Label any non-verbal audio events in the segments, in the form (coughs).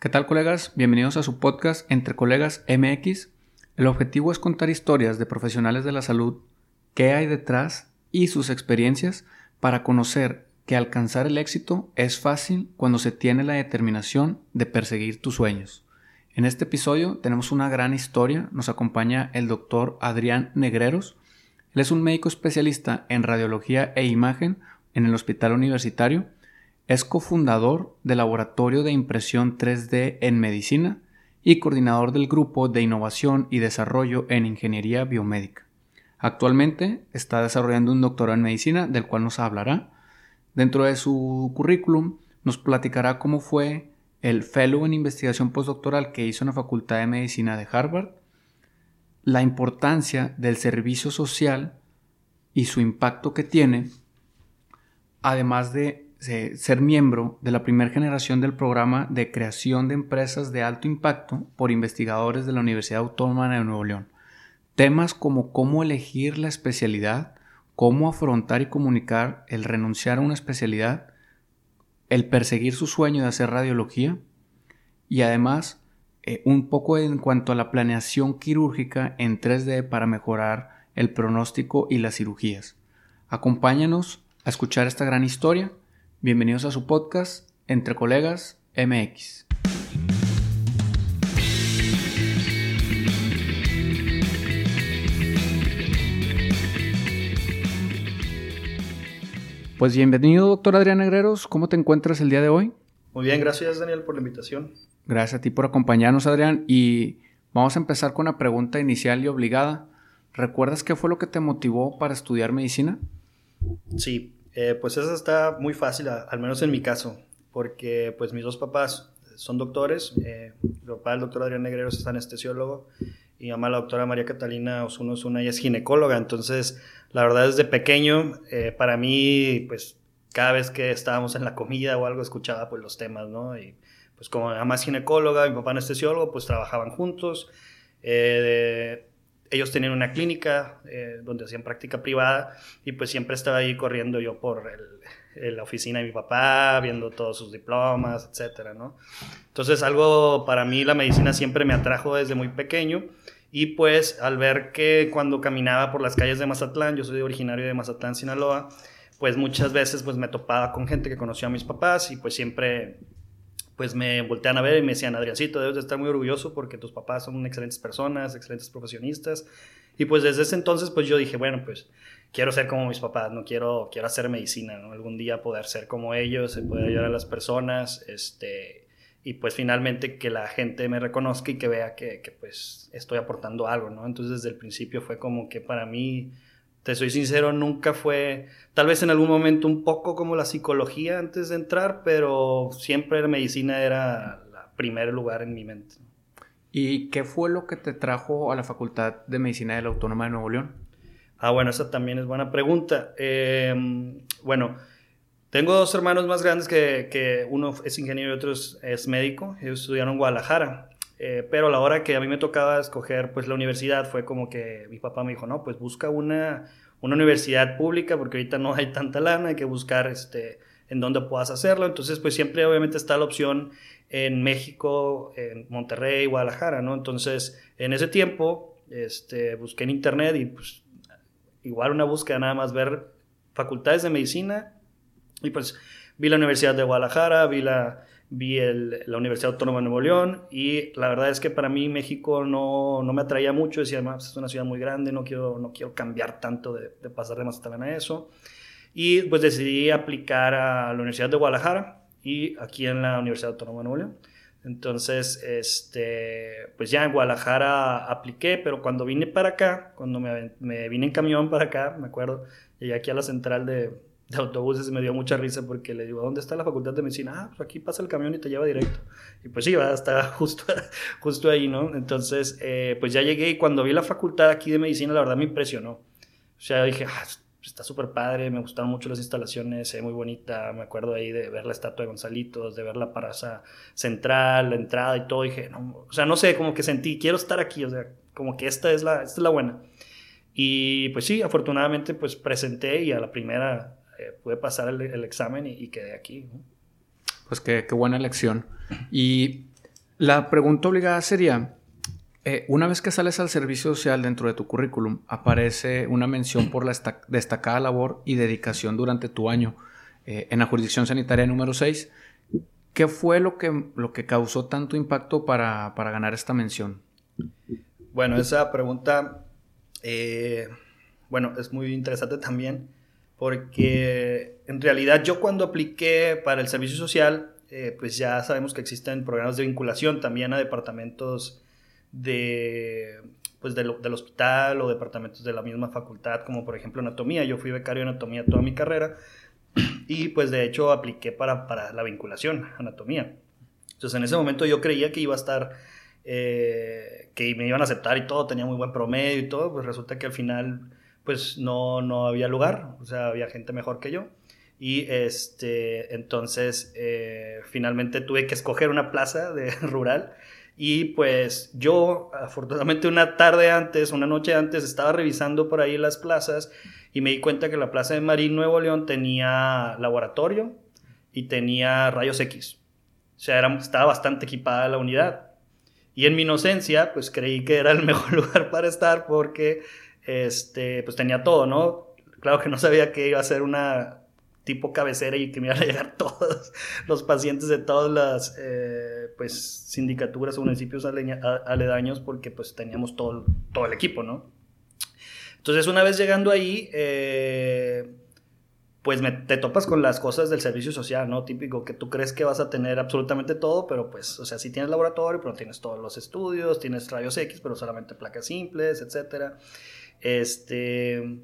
¿Qué tal colegas? Bienvenidos a su podcast Entre Colegas MX. El objetivo es contar historias de profesionales de la salud, qué hay detrás y sus experiencias para conocer que alcanzar el éxito es fácil cuando se tiene la determinación de perseguir tus sueños. En este episodio tenemos una gran historia, nos acompaña el doctor Adrián Negreros. Él es un médico especialista en radiología e imagen en el Hospital Universitario es cofundador del Laboratorio de Impresión 3D en Medicina y coordinador del Grupo de Innovación y Desarrollo en Ingeniería Biomédica. Actualmente está desarrollando un doctorado en medicina del cual nos hablará. Dentro de su currículum nos platicará cómo fue el fellow en investigación postdoctoral que hizo en la Facultad de Medicina de Harvard, la importancia del servicio social y su impacto que tiene, además de ser miembro de la primera generación del programa de creación de empresas de alto impacto por investigadores de la Universidad Autónoma de Nuevo León. Temas como cómo elegir la especialidad, cómo afrontar y comunicar el renunciar a una especialidad, el perseguir su sueño de hacer radiología y además eh, un poco en cuanto a la planeación quirúrgica en 3D para mejorar el pronóstico y las cirugías. Acompáñanos a escuchar esta gran historia Bienvenidos a su podcast Entre Colegas MX. Pues bienvenido, doctor Adrián Negreros. ¿Cómo te encuentras el día de hoy? Muy bien, gracias Daniel por la invitación. Gracias a ti por acompañarnos, Adrián. Y vamos a empezar con una pregunta inicial y obligada. ¿Recuerdas qué fue lo que te motivó para estudiar medicina? Sí, eh, pues eso está muy fácil, al menos en mi caso, porque pues mis dos papás son doctores. Eh, mi papá, el doctor Adrián Negreros, es anestesiólogo y mi mamá, la doctora María Catalina Osuno Osuna, ella es ginecóloga. Entonces, la verdad, desde pequeño, eh, para mí, pues cada vez que estábamos en la comida o algo, escuchaba pues los temas, ¿no? Y pues como mi mamá es ginecóloga, mi papá anestesiólogo, pues trabajaban juntos. Ellos tenían una clínica eh, donde hacían práctica privada y pues siempre estaba ahí corriendo yo por la oficina de mi papá, viendo todos sus diplomas, etcétera, ¿no? Entonces algo para mí la medicina siempre me atrajo desde muy pequeño y pues al ver que cuando caminaba por las calles de Mazatlán, yo soy originario de Mazatlán, Sinaloa, pues muchas veces pues me topaba con gente que conocía a mis papás y pues siempre pues me voltean a ver y me decían, Adriancito, debes de estar muy orgulloso porque tus papás son excelentes personas, excelentes profesionistas. Y pues desde ese entonces, pues yo dije, bueno, pues quiero ser como mis papás, no quiero, quiero hacer medicina. Algún día poder ser como ellos, poder ayudar a las personas, este, y pues finalmente que la gente me reconozca y que vea que, que pues estoy aportando algo, ¿no? Entonces desde el principio fue como que para mí te soy sincero, nunca fue, tal vez en algún momento un poco como la psicología antes de entrar, pero siempre la medicina era el primer lugar en mi mente. ¿Y qué fue lo que te trajo a la Facultad de Medicina de la Autónoma de Nuevo León? Ah, bueno, esa también es buena pregunta. Em, bueno, tengo dos hermanos más grandes que, que, uno es ingeniero y otro es médico. Ellos estudiaron en Guadalajara. Eh, pero a la hora que a mí me tocaba escoger pues la universidad fue como que mi papá me dijo, no, pues busca una, una universidad pública porque ahorita no hay tanta lana, hay que buscar este, en dónde puedas hacerlo. Entonces pues siempre obviamente está la opción en México, en Monterrey, Guadalajara, ¿no? Entonces en ese tiempo este, busqué en internet y pues igual una búsqueda nada más ver facultades de medicina y pues vi la Universidad de Guadalajara, vi la vi el, la Universidad Autónoma de Nuevo León y la verdad es que para mí México no, no me atraía mucho, decía, además es una ciudad muy grande, no quiero, no quiero cambiar tanto de, de pasar de Mazatlán a eso. Y pues decidí aplicar a la Universidad de Guadalajara y aquí en la Universidad Autónoma de Nuevo León. Entonces, este, pues ya en Guadalajara apliqué, pero cuando vine para acá, cuando me, me vine en camión para acá, me acuerdo, llegué aquí a la central de, de autobuses me dio mucha risa porque le digo, ¿dónde está la facultad de medicina? Ah, pues aquí pasa el camión y te lleva directo. Y pues sí, va, está (laughs) justo, justo ahí, ¿no? Entonces, eh, pues ya llegué y cuando vi la facultad aquí de medicina, la verdad me impresionó. O sea, dije, ah, está súper padre, me gustaron mucho las instalaciones, es muy bonita, me acuerdo ahí de ver la estatua de Gonzalitos, de ver la paraza central, la entrada y todo, dije, no, o sea, no sé, como que sentí, quiero estar aquí, o sea, como que esta es la, esta es la buena. Y pues sí, afortunadamente pues presenté y a la primera eh, pude pasar el, examen y, quedé aquí. Pues qué, qué, buena elección. Y La pregunta obligada sería, eh, una vez que sales al servicio social dentro de tu currículum, aparece una mención por la destacada labor y dedicación durante tu año eh, en la jurisdicción sanitaria número 6. ¿Qué fue lo que, lo que causó tanto impacto para, ganar esta mención? Bueno, esa pregunta, eh, bueno, es muy interesante también porque en realidad yo cuando apliqué para el servicio social, pues ya sabemos que existen programas de vinculación también a departamentos de, pues del hospital o departamentos de la misma facultad, como por ejemplo anatomía. Yo fui becario de anatomía toda mi carrera (clears throat) y pues de hecho apliqué para, para la vinculación, anatomía. Entonces en ese momento yo creía que iba a estar, eh, que me iban a aceptar y todo, tenía muy buen promedio y todo, pues resulta que al final pues no, no había lugar, o sea, había gente mejor que yo. Y este, entonces eh, finalmente tuve que escoger una plaza (laughs) rural y pues yo, afortunadamente una tarde antes, una noche antes, estaba revisando por ahí las plazas y me di cuenta que la plaza de Marín Nuevo León tenía laboratorio y tenía rayos X. O sea, era, estaba bastante equipada la unidad. Y en mi inocencia, pues creí que era el (laughs) mejor lugar para estar porque este, pues tenía todo, ¿no? Claro que no sabía que iba a ser una tipo cabecera y que me iban a llegar (laughs) todos los pacientes de todas las eh, pues sindicaturas o municipios aledaños porque pues teníamos todo, todo el equipo, ¿no? Entonces una vez llegando ahí, eh, pues te topas con las cosas del servicio social, ¿no? Típico que tú crees que vas a tener absolutamente todo, pero pues, o sea, sí tienes laboratorio, pero tienes todos los estudios, tienes rayos X, pero solamente placas simples, etcétera. Este,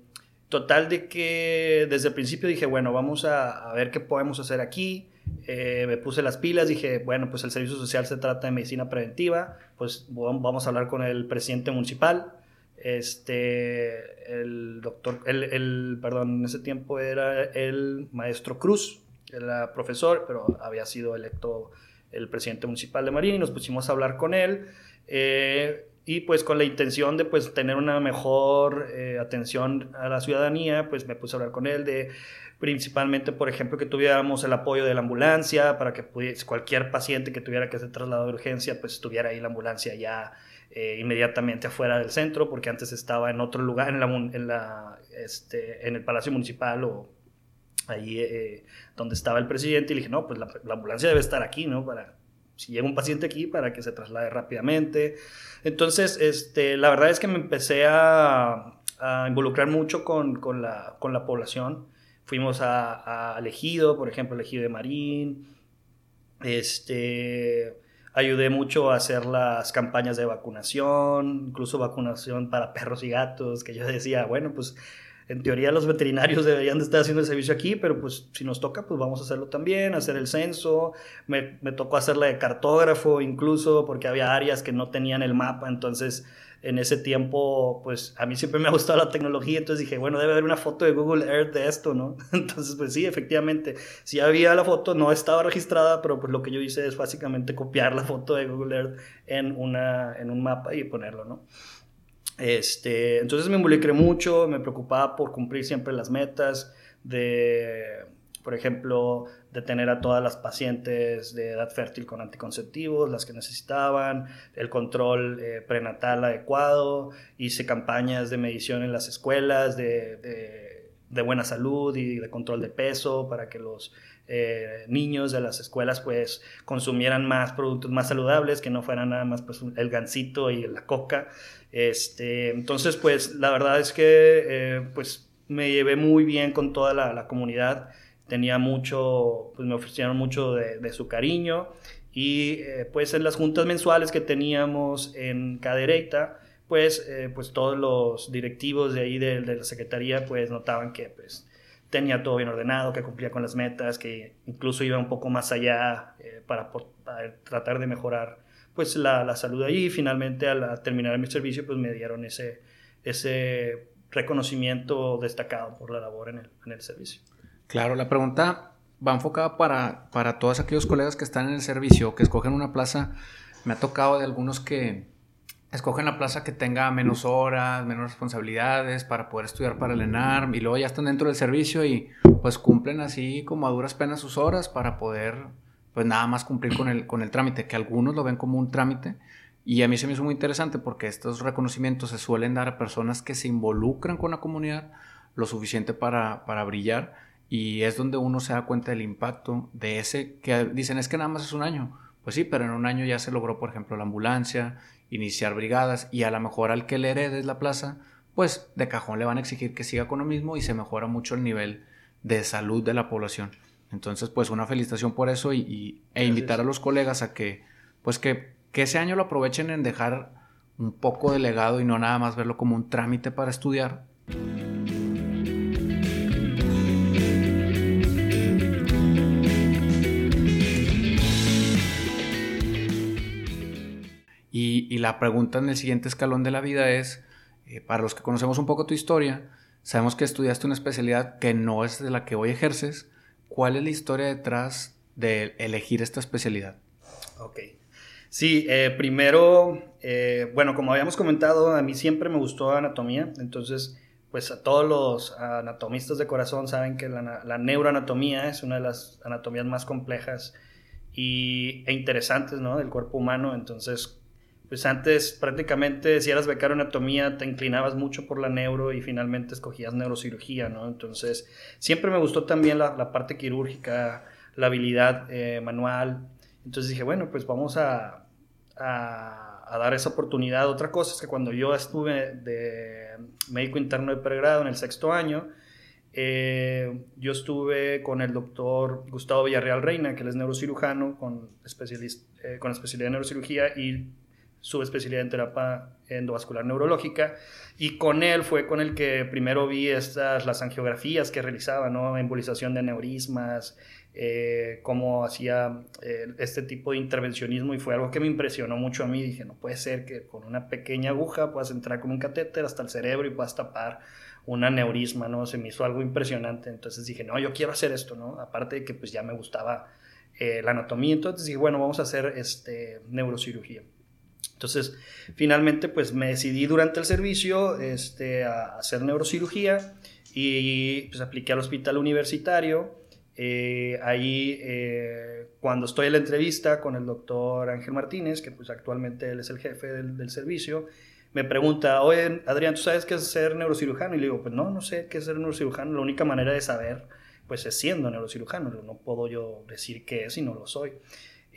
Total de que desde el principio dije, bueno, vamos a, ver qué podemos hacer aquí. Eh, me puse las pilas, dije, bueno, pues el servicio social se trata de medicina preventiva, pues vamos a hablar con el presidente municipal, este, el doctor, el, perdón, en ese tiempo era el maestro Cruz, era profesor, pero había sido electo el presidente municipal de Marín y nos pusimos a hablar con él. Eh, y pues con la intención de pues tener una mejor eh, atención a la ciudadanía, pues me puse a hablar con él de principalmente, por ejemplo, que tuviéramos el apoyo de la ambulancia para que pudiese, cualquier paciente que tuviera que ser trasladado de urgencia, pues estuviera ahí la ambulancia ya eh, inmediatamente afuera del centro, porque antes estaba en otro lugar, en, la, en, la, este, en el Palacio Municipal o ahí eh, donde estaba el presidente, y le dije, no, pues la, la ambulancia debe estar aquí, ¿no? Para si llega un paciente aquí para que se traslade rápidamente. Entonces, este, la verdad es que me empecé a, involucrar mucho con, con, la, con, la, población. Fuimos a, a Ejido, por ejemplo, Ejido de Marín. Este, ayudé mucho a hacer las campañas de vacunación, incluso vacunación para perros y gatos, que yo decía, bueno, pues en teoría los veterinarios deberían de estar haciendo el servicio aquí, pero pues si nos toca, pues vamos a hacerlo también, hacer el censo. Me, me tocó hacerla de cartógrafo incluso, porque había áreas que no tenían el mapa, entonces en ese tiempo, pues a mí siempre me ha gustado la tecnología, entonces dije, bueno, debe haber una foto de Google Earth de esto, ¿no? (laughs) Entonces, pues sí, efectivamente, si había la foto, no estaba registrada, pero pues lo que yo hice es básicamente copiar la foto de Google Earth en, una, en un mapa y ponerlo, ¿no? Este, entonces me involucré mucho, me preocupaba por cumplir siempre las metas de, por ejemplo, de tener a todas las pacientes de edad fértil con anticonceptivos, las que necesitaban, el control eh, prenatal adecuado, hice campañas de medición en las escuelas de, de, buena salud y de control de peso para que los eh, niños de las escuelas pues consumieran más productos más saludables, que no fueran nada más pues el gansito y la coca. Este, entonces, pues la verdad es que eh, pues me llevé muy bien con toda la, comunidad. Tenía mucho, pues me ofrecieron mucho de, su cariño. Y eh, pues en las juntas mensuales que teníamos en Cadereyta, pues, pues todos los directivos de ahí de, la Secretaría pues notaban que pues tenía todo bien ordenado, que cumplía con las metas, que incluso iba un poco más allá para, para, tratar de mejorar pues la, salud ahí y finalmente al terminar mi servicio pues me dieron ese, ese reconocimiento destacado por la labor en el, en el servicio. Claro, la pregunta va enfocada para, para todos aquellos colegas que están en el servicio, que escogen una plaza. Me ha tocado de algunos que escogen la plaza que tenga menos horas, menos responsabilidades para poder estudiar para el ENARM y luego ya están dentro del servicio y pues cumplen así como a duras penas sus horas para poder pues nada más cumplir con el, con el trámite, que algunos lo ven como un trámite. Y a mí se me hizo muy interesante porque estos reconocimientos se suelen dar a personas que se involucran con la comunidad lo suficiente para, para brillar y es donde uno se da cuenta del impacto de ese que dicen es que nada más es un año. Pues sí, pero en un año ya se logró, por ejemplo, la ambulancia, iniciar brigadas y a lo mejor al que le heredes la plaza, pues de cajón le van a exigir que siga con lo mismo y se mejora mucho el nivel de salud de la población. Entonces, pues una felicitación por eso y, e invitar a los colegas a que, pues que, que ese año lo aprovechen en dejar un poco de legado y no nada más verlo como un trámite para estudiar. Y, la pregunta en el siguiente escalón de la vida es, eh, para los que conocemos un poco tu historia, sabemos que estudiaste una especialidad que no es de la que hoy ejerces. ¿Cuál es la historia detrás de elegir esta especialidad? Ok. Sí, eh, primero, eh, bueno, como habíamos comentado, a mí siempre me gustó anatomía, entonces, pues a todos los anatomistas de corazón saben que la, la neuroanatomía es una de las anatomías más complejas y, e interesantes, ¿no? Del cuerpo humano, entonces pues antes prácticamente si eras becario anatomía te inclinabas mucho por la neuro y finalmente escogías neurocirugía, ¿no? Entonces siempre me gustó también la, parte quirúrgica, la habilidad eh, manual. Entonces dije, bueno, pues vamos a, a, dar esa oportunidad. Otra cosa es que cuando yo estuve de médico interno de pregrado en el sexto año, eh, yo estuve con el doctor Gustavo Villarreal Reina, que él es neurocirujano con, eh, con especialidad en neurocirugía y su especialidad en terapia endovascular neurológica y con él fue con el que primero vi estas las angiografías que realizaba, ¿no? embolización de aneurismas, eh, cómo hacía eh, este tipo de intervencionismo y fue algo que me impresionó mucho a mí. Dije, no puede ser que con una pequeña aguja puedas entrar con un catéter hasta el cerebro y puedas tapar un aneurisma, ¿no? Se me hizo algo impresionante. Entonces dije, no, yo quiero hacer esto, ¿no? Aparte de que pues ya me gustaba eh, la anatomía, entonces dije, bueno, vamos a hacer este, neurocirugía. Entonces, finalmente, pues me decidí durante el servicio este, a hacer neurocirugía y pues apliqué al hospital universitario. Eh, ahí, eh, cuando estoy en la entrevista con el doctor Ángel Martínez, que pues actualmente él es el jefe del, servicio, me pregunta, oye, Adrián, ¿tú sabes qué es ser neurocirujano? Y le digo, pues no, no sé qué es ser neurocirujano. La única manera de saber, pues es siendo neurocirujano. No puedo yo decir qué es si no lo soy.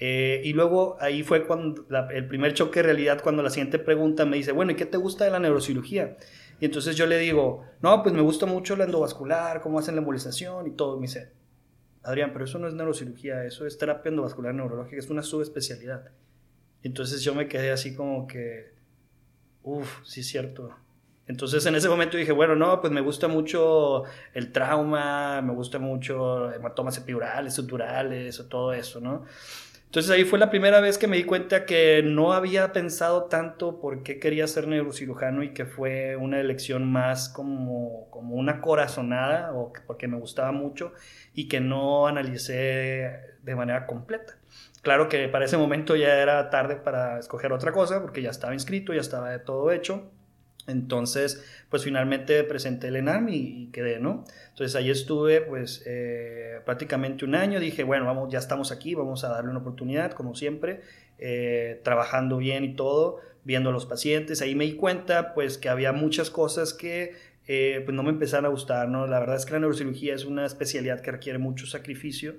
Eh, y luego ahí fue cuando el primer choque de realidad, cuando la siguiente pregunta me dice, bueno, ¿y qué te gusta de la neurocirugía? Y entonces yo le digo, no, pues me gusta mucho la endovascular, cómo hacen la embolización y todo. me dice, Adrián, pero eso no es neurocirugía, eso es terapia endovascular neurológica, es una subespecialidad. Entonces yo me quedé así como que, uff, sí es cierto. Entonces en ese momento dije, bueno, no, pues me gusta mucho el trauma, me gusta mucho hematomas epidurales, suturales, todo eso, ¿no? Entonces ahí fue la primera vez que me di cuenta que no había pensado tanto por qué quería ser neurocirujano y que fue una elección más como, como una corazonada o porque me gustaba mucho y que no analicé de manera completa. Claro que para ese momento ya era tarde para escoger otra cosa porque ya estaba inscrito, ya estaba de todo hecho. Entonces, pues finalmente presenté el ENAM y, quedé, ¿no? Entonces ahí estuve pues eh, prácticamente un año, dije, bueno, vamos, ya estamos aquí, vamos a darle una oportunidad, como siempre, eh, trabajando bien y todo, viendo a los pacientes, ahí me di cuenta pues que había muchas cosas que eh, pues no me empezaron a gustar, ¿no? La verdad es que la neurocirugía es una especialidad que requiere mucho sacrificio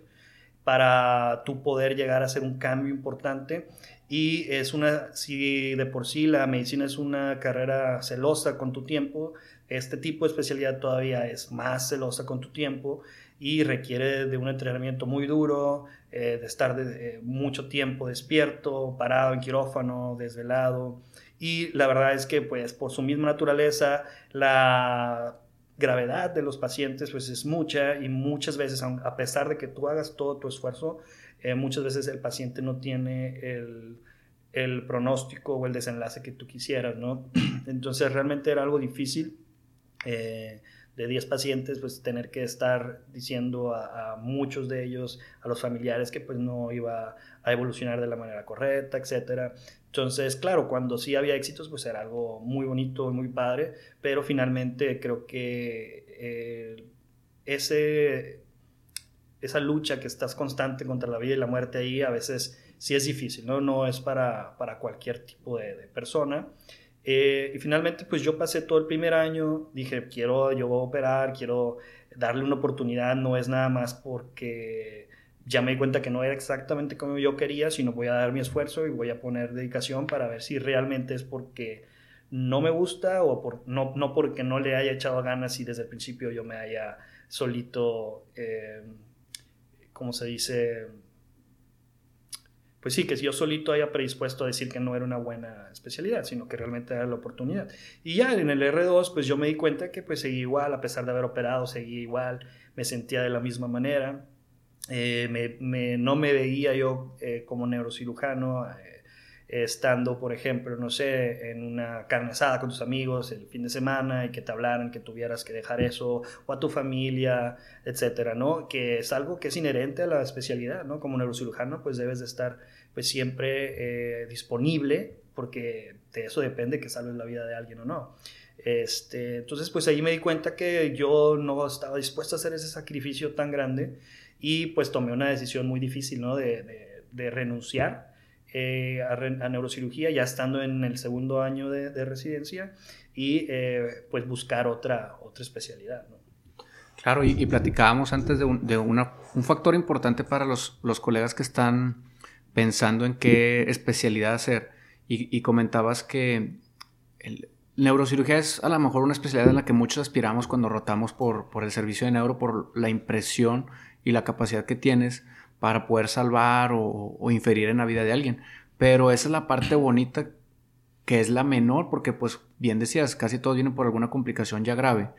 para tú poder llegar a hacer un cambio importante y es una, si de por sí la medicina es una carrera celosa con tu tiempo, este tipo de especialidad todavía es más celosa con tu tiempo y requiere de un entrenamiento muy duro, eh, de estar de, mucho tiempo despierto, parado en quirófano, desvelado. Y la verdad es que pues por su misma naturaleza la gravedad de los pacientes pues es mucha y muchas veces a pesar de que tú hagas todo tu esfuerzo eh, muchas veces el paciente no tiene el, pronóstico o el desenlace que tú quisieras, ¿no? (clears throat) Entonces realmente era algo difícil. Eh, de 10 pacientes, pues tener que estar diciendo a, muchos de ellos, a los familiares, que pues no iba a evolucionar de la manera correcta, etc. Entonces, claro, cuando sí había éxitos, pues era algo muy bonito muy padre, pero finalmente creo que eh, ese esa lucha que estás constante contra la vida y la muerte ahí, a veces sí es difícil, ¿no? No es para, para cualquier tipo de, persona. Eh, y finalmente, pues yo pasé todo el primer año, dije, quiero, yo voy a operar, quiero darle una oportunidad, no es nada más porque ya me di cuenta que no era exactamente como yo quería, sino voy a dar mi esfuerzo y voy a poner dedicación para ver si realmente es porque no me gusta o por, no, no porque no le haya echado ganas y desde el principio yo me haya solito, eh, ¿cómo se dice? Pues sí, que yo solito haya predispuesto a decir que no era una buena especialidad, sino que realmente era la oportunidad. Y ya en el R2, pues yo me di cuenta que pues seguí igual, a pesar de haber operado, seguí igual, me sentía de la misma manera. Eh, me, no me veía yo eh, como neurocirujano estando, por ejemplo, no sé, en una carne asada con tus amigos el fin de semana y que te hablaran que tuvieras que dejar eso, o a tu familia, etcétera, ¿no? Que es algo que es inherente a la especialidad, ¿no? Como neurocirujano, pues debes de estar pues siempre eh, disponible, porque de eso depende que salves la vida de alguien o no. Este, entonces, pues ahí me di cuenta que yo no estaba dispuesto a hacer ese sacrificio tan grande y pues tomé una decisión muy difícil, ¿no? de, de renunciar eh, a, neurocirugía ya estando en el segundo año de, residencia y eh, pues buscar otra, otra especialidad. Claro, y, platicábamos antes de, un, de una, un, factor importante para los, los, colegas que están pensando en qué especialidad hacer y, y comentabas que el, neurocirugía es a lo mejor una especialidad en la que muchos aspiramos cuando rotamos por, por el servicio de neuro, por la impresión y la capacidad que tienes para poder salvar o, inferir en la vida de alguien. Pero esa es la parte bonita que es la menor, porque pues bien decías, casi todos vienen por alguna complicación ya grave.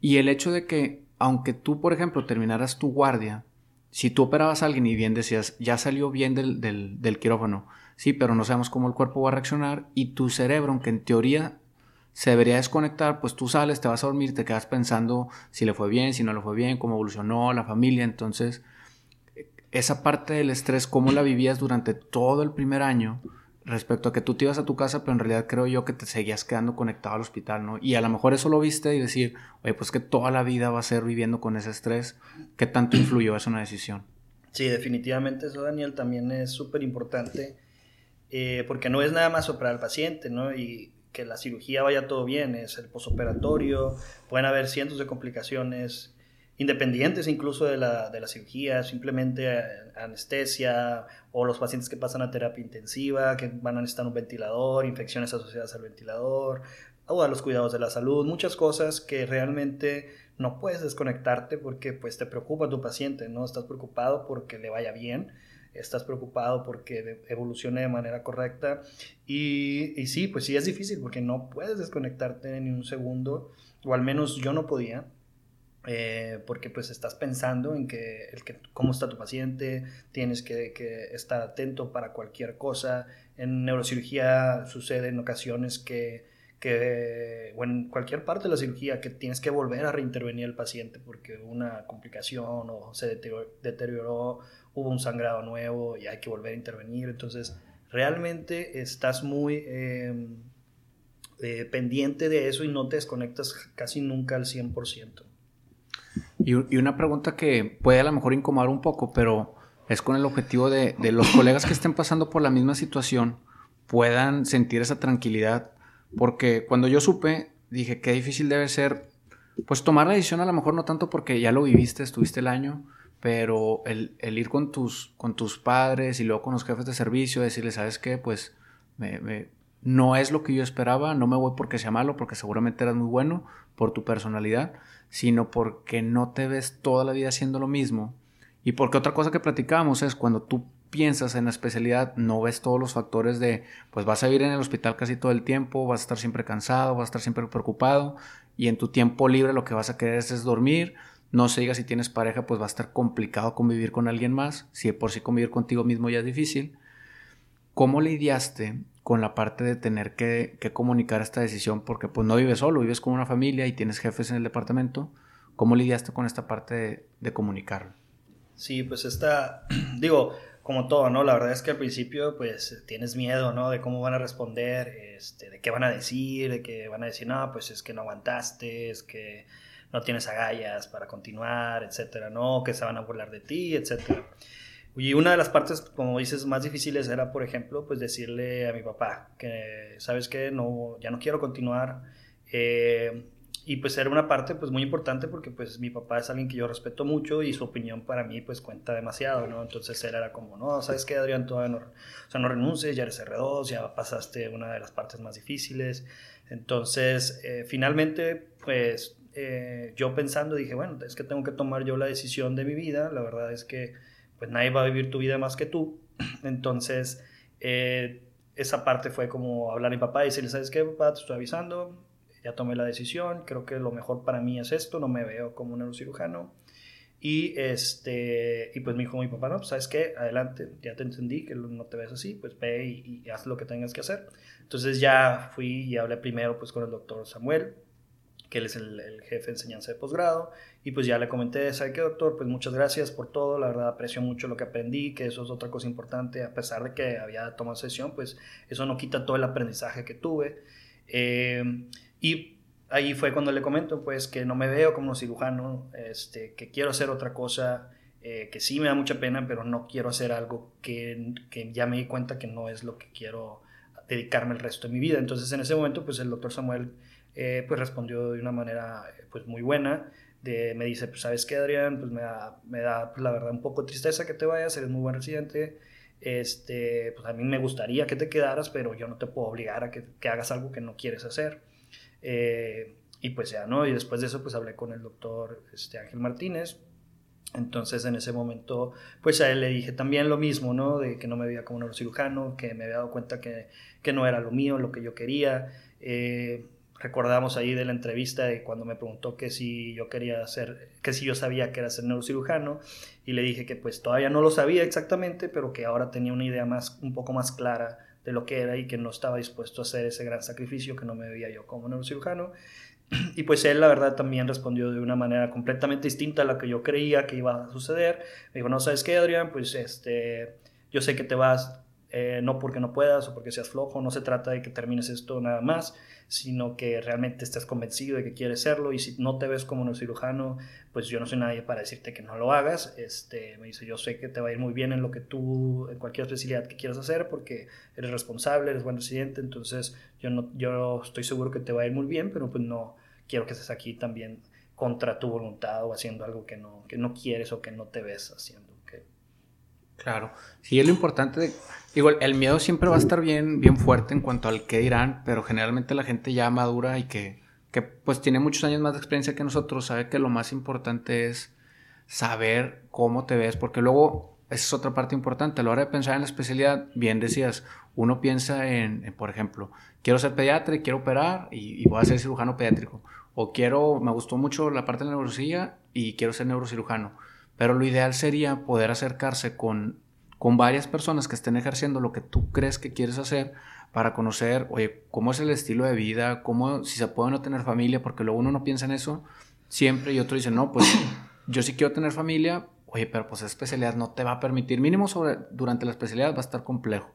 Y el hecho de que, aunque tú, por ejemplo, terminaras tu guardia, si tú operabas a alguien y bien decías, ya salió bien del, del, quirófano, sí, pero no sabemos cómo el cuerpo va a reaccionar, y tu cerebro, aunque en teoría se debería desconectar, pues tú sales, te vas a dormir, te quedas pensando si le fue bien, si no le fue bien, cómo evolucionó la familia, entonces esa parte del estrés, cómo la vivías durante todo el primer año respecto a que tú te ibas a tu casa, pero en realidad creo yo que te seguías quedando conectado al hospital, ¿no? Y a lo mejor eso lo viste y decir, oye, pues que toda la vida va a ser viviendo con ese estrés, ¿qué tanto influyó eso en la decisión? Sí, definitivamente eso, Daniel, también es súper importante, eh, porque no es nada más operar al paciente, ¿no? Que la cirugía vaya todo bien, es el posoperatorio, pueden haber cientos de complicaciones, independientes incluso de la, de la cirugía, simplemente eh, anestesia o los pacientes que pasan a terapia intensiva, que van a necesitar un ventilador, infecciones asociadas al ventilador, o a los cuidados de la salud, muchas cosas que realmente no puedes desconectarte porque pues te preocupa tu paciente, ¿no? Estás preocupado porque le vaya bien, estás preocupado porque evolucione de manera correcta y, y sí, pues sí es difícil porque no puedes desconectarte ni un segundo, o al menos yo no podía. Eh, porque pues estás pensando en que, el que cómo está tu paciente, tienes que, estar atento para cualquier cosa. En neurocirugía sucede en ocasiones que, que, o en cualquier parte de la cirugía, que tienes que volver a reintervenir al paciente porque una complicación o se deterioró, hubo un sangrado nuevo y hay que volver a intervenir. Entonces, realmente estás muy... Em, eh, pendiente de eso y no te desconectas casi nunca al 100%. Y, una pregunta que puede a lo mejor incomodar un poco, pero es con el objetivo de, de, los (coughs) colegas que estén pasando por la misma situación puedan sentir esa tranquilidad. Porque cuando yo supe, dije qué difícil debe ser, pues tomar la decisión a lo mejor no tanto porque ya lo viviste, estuviste el año, pero el, ir con tus, con tus padres y luego con los jefes de servicio, decirles, ¿sabes qué? Pues no es lo que yo esperaba, no me voy porque sea malo, porque seguramente eras muy bueno por tu personalidad, sino porque no te ves toda la vida haciendo lo mismo. Y porque otra cosa que platicábamos es cuando tú piensas en la especialidad, no ves todos los factores de, pues vas a vivir en el hospital casi todo el tiempo, vas a estar siempre cansado, vas a estar siempre preocupado y en tu tiempo libre lo que vas a querer es, dormir. No se diga si tienes pareja, pues va a estar complicado convivir con alguien más. Si por sí convivir contigo mismo ya es difícil. ¿Cómo lidiaste con la parte de tener que, comunicar esta decisión, porque pues no vives solo, vives con una familia y tienes jefes en el departamento. ¿Cómo lidiaste con esta parte de, de comunicar? Sí, pues esta, (clears throat) digo, como todo, ¿no? La verdad es que al principio pues tienes miedo, ¿no? De cómo van a responder, este, de qué van a decir, de que van a decir, no, pues es que no aguantaste, es que no tienes agallas para continuar, etcétera, ¿no? Que se van a burlar de ti, etcétera. Y una de las partes, como dices, más difíciles era, por ejemplo, pues decirle a mi papá que, ¿sabes qué? No, ya no quiero continuar. Eh, y pues era una parte pues muy importante porque pues mi papá es alguien que yo respeto mucho y su opinión para mí pues cuenta demasiado, ¿no? Entonces él era como, no, ¿sabes qué, Adrián? Todavía no, o sea, no renuncies, ya eres R2, ya pasaste una de las partes más difíciles. Entonces, eh, finalmente, pues eh, yo pensando dije, bueno, es que tengo que tomar yo la decisión de mi vida, la verdad es que pues nadie va a vivir tu vida más que tú. (clears throat) Entonces, eh, esa parte fue como hablar a mi papá y decirle, ¿sabes qué, papá? Te estoy avisando, ya tomé la decisión, creo que lo mejor para mí es esto, no me veo como un neurocirujano. Y, este, y pues me dijo mi papá, no, pues sabes qué, adelante, ya te entendí que no te ves así, pues ve y, haz lo que tengas que hacer. Entonces ya fui y hablé primero pues con el doctor Samuel, que él es el, jefe de enseñanza de posgrado, y pues ya le comenté, ¿sabe qué doctor? Pues muchas gracias por todo, la verdad aprecio mucho lo que aprendí, que eso es otra cosa importante, a pesar de que había tomado sesión, pues eso no quita todo el aprendizaje que tuve. Eh, y ahí fue cuando le comento, pues, que no me veo como cirujano, este, que quiero hacer otra cosa, eh, que sí me da mucha pena, pero no quiero hacer algo que, que, ya me di cuenta que no es lo que quiero dedicarme el resto de mi vida. Entonces, en ese momento, pues, el doctor Samuel, eh, pues, respondió de una manera, pues, muy buena. De, me dice, pues, ¿sabes qué, Adrián? Pues, me da, me da pues, la verdad, un poco tristeza que te vayas, eres muy buen residente. Este, pues, a mí me gustaría que te quedaras, pero yo no te puedo obligar a que, hagas algo que no quieres hacer. Eh, y pues ya, ¿no? Y después de eso, pues hablé con el doctor este, Ángel Martínez. Entonces, en ese momento, pues a él le dije también lo mismo, ¿no? De que no me veía como un neurocirujano, que me había dado cuenta que, que no era lo mío, lo que yo quería. Eh, recordamos ahí de la entrevista de cuando me preguntó que si yo quería ser, que si yo sabía que era ser neurocirujano y le dije que pues todavía no lo sabía exactamente, pero que ahora tenía una idea más, un poco más clara de lo que era y que no estaba dispuesto a hacer ese gran sacrificio que no me veía yo como neurocirujano. (clears throat) Y pues él la verdad también respondió de una manera completamente distinta a la que yo creía que iba a suceder. Me dijo, no, ¿sabes qué, Adrián? Pues este, yo sé que te vas eh, no porque no puedas o porque seas flojo, no se trata de que termines esto nada más, sino que realmente estés convencido de que quieres serlo y si no te ves como un cirujano, pues yo no soy nadie para decirte que no lo hagas. Este, me dice, yo sé que te va a ir muy bien en lo que tú, en cualquier especialidad que quieras hacer porque eres responsable, eres buen residente, entonces yo, no, yo estoy seguro que te va a ir muy bien, pero pues no quiero que estés aquí también contra tu voluntad o haciendo algo que no, que no quieres o que no te ves haciendo. Claro, sí es lo importante de, igual el miedo siempre va a estar bien, bien fuerte en cuanto al qué dirán, pero generalmente la gente ya madura y que, que pues tiene muchos años más de experiencia que nosotros, sabe que lo más importante es saber cómo te ves, porque luego esa es otra parte importante, a la hora de pensar en la especialidad, bien decías, uno piensa en, por ejemplo, quiero ser pediatra y quiero operar y, y, voy a ser cirujano pediátrico, o quiero, me gustó mucho la parte de la neurocirugía y quiero ser neurocirujano pero lo ideal sería poder acercarse con, con varias personas que estén ejerciendo lo que tú crees que quieres hacer para conocer, oye, cómo es el estilo de vida, cómo, si se puede no tener familia, porque luego uno no piensa en eso siempre y otro dice, no, pues (coughs) yo sí quiero tener familia, oye, pero pues esa especialidad no te va a permitir, mínimo sobre, durante la especialidad va a estar complejo.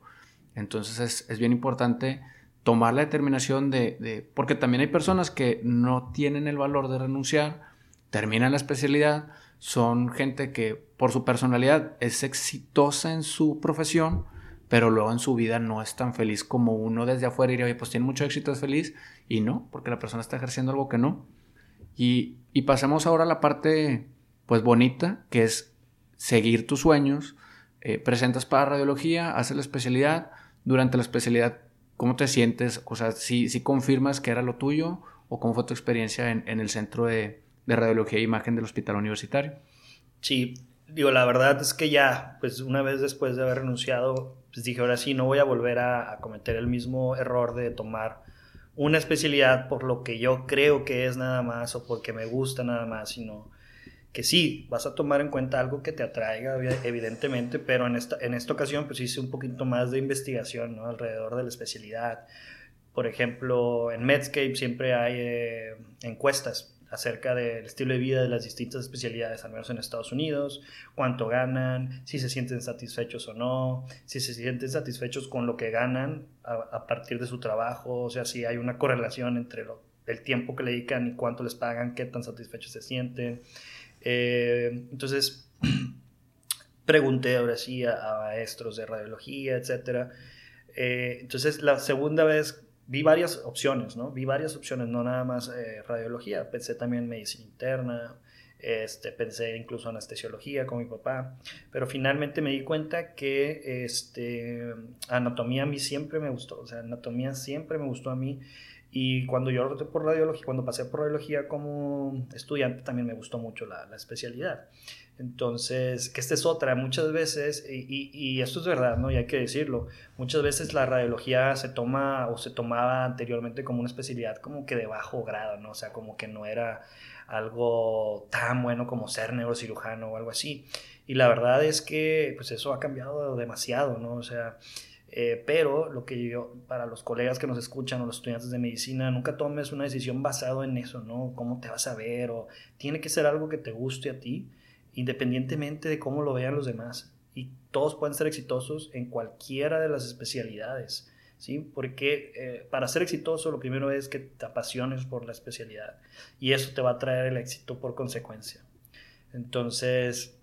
Entonces es, es bien importante tomar la determinación de, de, porque también hay personas que no tienen el valor de renunciar, terminan la especialidad, son gente que por su personalidad es exitosa en su profesión, pero luego en su vida no es tan feliz como uno desde afuera y diría, oye, pues tiene mucho éxito, es feliz, y no, porque la persona está ejerciendo algo que no. Y, pasemos ahora a la parte, pues bonita, que es seguir tus sueños, eh, presentas para radiología, haces la especialidad, durante la especialidad, ¿cómo te sientes? O sea, si, si confirmas que era lo tuyo o cómo fue tu experiencia en, en el centro de, de radiología e imagen del hospital universitario. Sí, digo, la verdad es que ya, pues una vez después de haber renunciado, pues dije, ahora sí, no voy a volver a, cometer el mismo error de tomar una especialidad por lo que yo creo que es nada más o porque me gusta nada más, sino que sí, vas a tomar en cuenta algo que te atraiga, evidentemente, pero en esta, en esta ocasión pues hice un poquito más de investigación ¿no? alrededor de la especialidad. Por ejemplo, en Medscape siempre hay eh, encuestas acerca del estilo de vida de las distintas especialidades, al menos en Estados Unidos, cuánto ganan, si se sienten satisfechos o no, si se sienten satisfechos con lo que ganan a, partir de su trabajo, o sea, si hay una correlación entre lo el tiempo que le dedican y cuánto les pagan, qué tan satisfechos se sienten. Eh, entonces, (clears throat) pregunté ahora sí a, maestros de radiología, etc. Eh, entonces, la segunda vez vi varias opciones, ¿no? Vi varias opciones, no nada más eh, radiología, pensé también en medicina interna, este, pensé incluso en anestesiología con mi papá, pero finalmente me di cuenta que este, anatomía a mí siempre me gustó, o sea, anatomía siempre me gustó a mí y cuando yo por radiología, cuando pasé por radiología como estudiante, también me gustó mucho la, la especialidad. Entonces, que esta es otra, muchas veces, y, esto es verdad, ¿no? Y hay que decirlo, muchas veces la radiología se toma o se tomaba anteriormente como una especialidad como que de bajo grado, ¿no? O sea, como que no era algo tan bueno como ser neurocirujano o algo así. Y la verdad es que, pues eso ha cambiado demasiado, ¿no? O sea, eh, pero lo que yo, para los colegas que nos escuchan o los estudiantes de medicina, nunca tomes una decisión basado en eso, ¿no? ¿Cómo te vas a ver? O tiene que ser algo que te guste a ti independientemente de cómo lo vean los demás. Y todos pueden ser exitosos en cualquiera de las especialidades, ¿sí? Porque eh, para ser exitoso lo primero es que te apasiones por la especialidad y eso te va a traer el éxito por consecuencia. Entonces,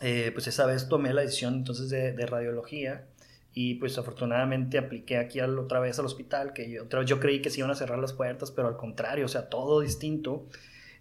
eh, pues esa vez tomé la decisión entonces de, radiología y pues afortunadamente apliqué aquí otra vez al hospital, que yo, otra vez yo creí que se iban a cerrar las puertas, pero al contrario, o sea, todo distinto.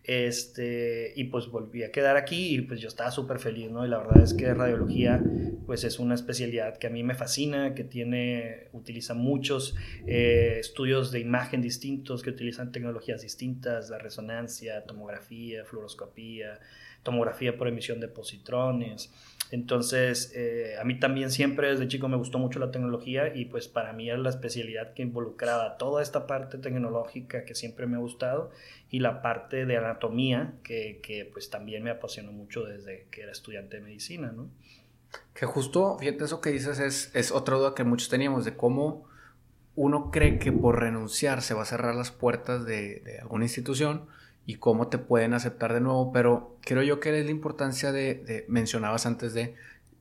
Este, y pues volví a quedar aquí y pues yo estaba súper feliz, ¿no? Y la verdad es que radiología pues es una especialidad que a mí me fascina, que tiene, utiliza muchos eh, estudios de imagen distintos, que utilizan tecnologías distintas, la resonancia, tomografía, fluoroscopía, tomografía por emisión de positrones. Entonces, eh, a mí también siempre desde chico me gustó mucho la tecnología y pues para mí era la especialidad que involucraba toda esta parte tecnológica que siempre me ha gustado y la parte de anatomía que, que pues también me apasionó mucho desde que era estudiante de medicina, ¿no? Que justo, fíjate, eso que dices es, es otra duda que muchos teníamos de cómo uno cree que por renunciar se va a cerrar las puertas de, de alguna institución y cómo te pueden aceptar de nuevo, pero creo yo que es la importancia de, mencionabas antes de,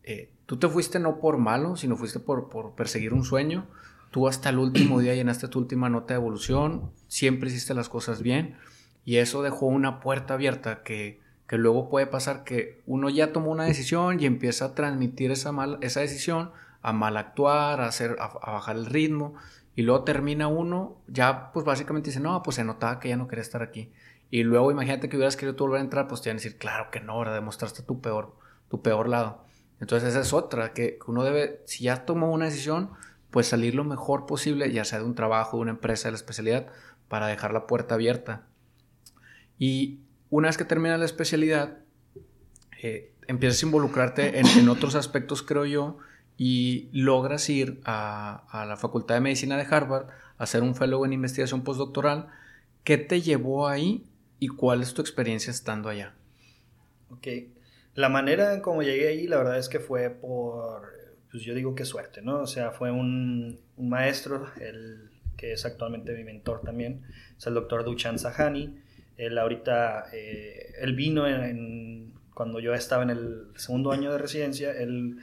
eh, tú te fuiste no por malo, sino fuiste por, por perseguir un sueño, tú hasta el último día llenaste tu última nota de evolución, siempre hiciste las cosas bien y eso dejó una puerta abierta que, que luego puede pasar que uno ya tomó una decisión y empieza a transmitir esa, mal, esa decisión, a mal actuar, a, hacer, a, a bajar el ritmo y luego termina uno, ya pues básicamente dice, no, pues se notaba que ya no quería estar aquí. Y luego imagínate que hubieras querido tú volver a entrar, pues te iban a decir, claro que no, ahora demostraste tu peor, tu peor lado. Entonces esa es otra, que uno debe, si ya tomó una decisión, pues salir lo mejor posible, ya sea de un trabajo, de una empresa, de la especialidad, para dejar la puerta abierta. Y una vez que termina la especialidad, eh, empiezas a involucrarte en, otros aspectos, creo yo, y logras ir a, a, la Facultad de Medicina de Harvard a hacer un fellow en investigación postdoctoral. ¿Qué te llevó ahí y cuál es tu experiencia estando allá. Ok, la manera en cómo llegué ahí, la verdad es que fue por, pues yo digo que suerte, ¿no? O sea, fue un, un maestro, el que es actualmente mi mentor también, es el doctor Duchan Sahani. Él ahorita, eh, él vino en, cuando yo estaba en el segundo año de residencia, él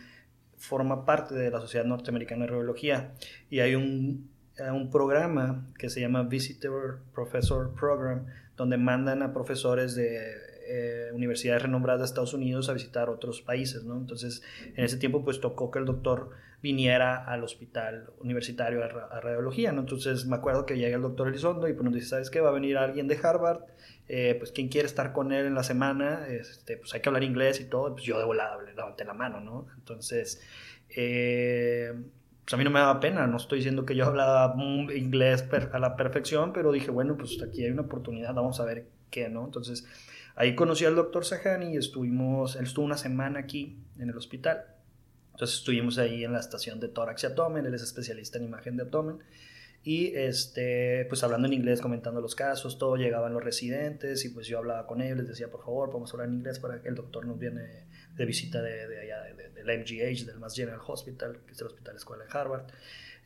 forma parte de la Sociedad Norteamericana de Radiología y hay un, un programa que se llama Visitor Professor Program, donde mandan a profesores de eh, universidades renombradas de Estados Unidos a visitar otros países, ¿no? Entonces, en ese tiempo, pues tocó que el doctor viniera al hospital universitario a, radiología, ¿no? Entonces, me acuerdo que llega el doctor Elizondo y pues nos dice, ¿sabes qué? Va a venir alguien de Harvard, eh, pues quien quiere estar con él en la semana, este, pues hay que hablar inglés y todo, pues yo de volada le levanté la mano, ¿no? Entonces, eh, pues a mí no me daba pena, no estoy diciendo que yo hablaba inglés a la perfección, pero dije, bueno, pues aquí hay una oportunidad, vamos a ver qué, ¿no? Entonces, ahí conocí al doctor Sahani y estuvimos, él estuvo una semana aquí en el hospital. Entonces estuvimos ahí en la estación de tórax y abdomen, él es especialista en imagen de abdomen. Y este, pues hablando en inglés, comentando los casos, todo llegaban los residentes y pues yo hablaba con ellos, les decía, por favor, podemos hablar en inglés para que el doctor nos viene de visita de, de allá, de, MGH, del Mass General Hospital, que es el hospital escuela en Harvard.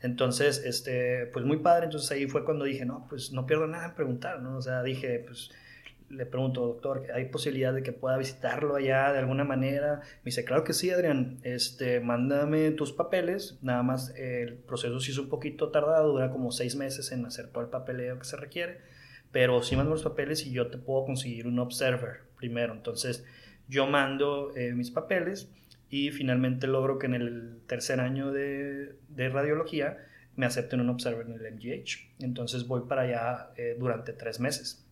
Entonces, este, pues muy padre, entonces ahí fue cuando dije, no, pues no pierdo nada en preguntar, ¿no? O sea, dije, pues le pregunto, doctor, ¿hay posibilidad de que pueda visitarlo allá de alguna manera? Me dice, claro que sí, Adrián, este, mándame tus papeles, nada más el proceso sí es un poquito tardado, dura como seis meses en hacer todo el papeleo que se requiere, pero sí mando los papeles y yo te puedo conseguir un observer primero. Entonces, yo mando eh, mis papeles y finalmente logro que en el tercer año de, de radiología me acepten un observer en el MGH. Entonces voy para allá eh, durante tres meses.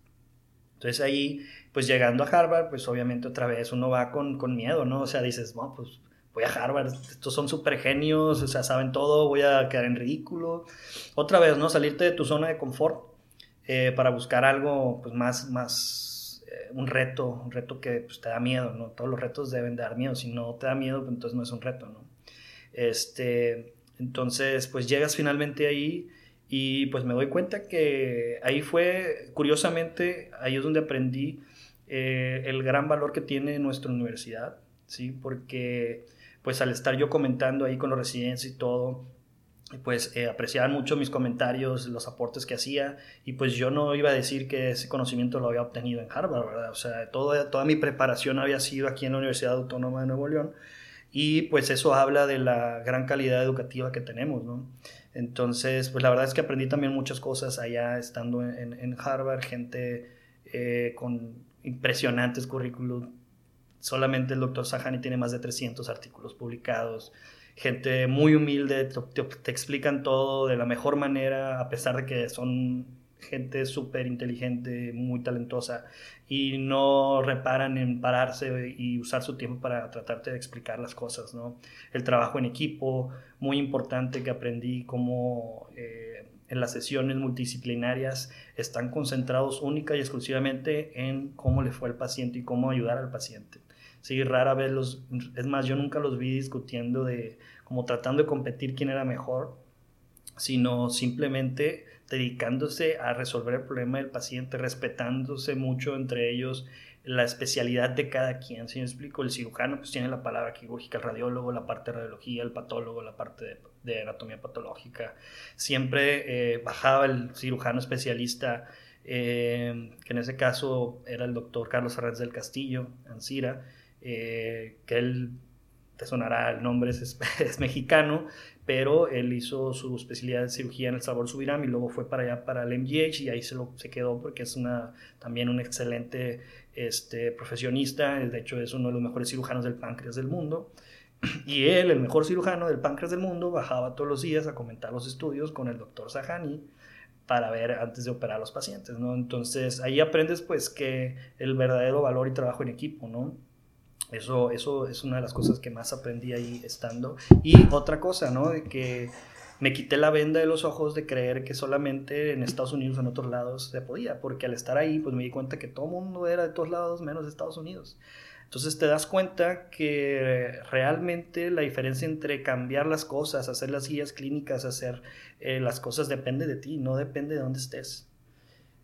Entonces ahí, pues llegando a Harvard, pues obviamente otra vez uno va con, con miedo, ¿no? O sea, dices, bueno, pues voy a Harvard, estos son súper genios, o sea, saben todo, voy a quedar en ridículo. Otra vez, ¿no? Salirte de tu zona de confort eh, para buscar algo, pues más, más, eh, un reto, un reto que pues, te da miedo, ¿no? Todos los retos deben dar miedo, si no te da miedo, pues entonces no es un reto, ¿no? Este, entonces, pues llegas finalmente ahí y pues me doy cuenta que ahí fue, curiosamente, ahí es donde aprendí eh, el gran valor que tiene nuestra universidad, ¿sí? Porque pues al estar yo comentando ahí con los residentes y todo, pues eh, apreciaban mucho mis comentarios, los aportes que hacía, y pues yo no iba a decir que ese conocimiento lo había obtenido en Harvard, ¿verdad? O sea, toda, toda mi preparación había sido aquí en la Universidad Autónoma de Nuevo León, y pues eso habla de la gran calidad educativa que tenemos, ¿no? Entonces, pues la verdad es que aprendí también muchas cosas allá estando en, Harvard, gente eh, con impresionantes currículum. Solamente el doctor Sahani tiene más de 300 artículos publicados. Gente muy humilde, te explican todo de la mejor manera, a pesar de que son gente súper inteligente, muy talentosa, y no reparan en pararse y usar su tiempo para tratarte de explicar las cosas, ¿no? El trabajo en equipo, muy importante que aprendí cómo eh, en las sesiones multidisciplinarias están concentrados única y exclusivamente en cómo le fue al paciente y cómo ayudar al paciente. Sí, rara vez los, es más, yo nunca los vi discutiendo de, como tratando de competir quién era mejor, sino simplemente dedicándose a resolver el problema del paciente, respetándose mucho entre ellos la especialidad de cada quien. Si me explico, el cirujano pues tiene la palabra quirúrgica, el radiólogo la parte de radiología, el patólogo la parte de, anatomía patológica. Siempre eh, bajaba el cirujano especialista, eh, que en ese caso era el doctor Carlos Fernández del Castillo, Ancira, eh, que él te sonará el nombre, es, (laughs) es, mexicano, pero él hizo su especialidad de cirugía en el Sabor Subiram y luego fue para allá para el MGH y ahí se, lo, se quedó porque es una, también un excelente este, profesionista, de hecho es uno de los mejores cirujanos del páncreas del mundo. (clears throat) Y él, el mejor cirujano del páncreas del mundo, bajaba todos los días a comentar los estudios con el doctor Sahani para ver antes de operar a los pacientes, ¿no? Entonces ahí aprendes pues que el verdadero valor y trabajo en equipo, ¿no? Eso, eso es una de las cosas que más aprendí ahí estando. Y otra cosa, ¿no? De que me quité la venda de los ojos de creer que solamente en Estados Unidos o en otros lados se podía, porque al estar ahí, pues me di cuenta que todo el mundo era de todos lados menos Estados Unidos. Entonces te das cuenta que realmente la diferencia entre cambiar las cosas, hacer las guías clínicas, hacer eh, las cosas depende de ti, no depende de dónde estés.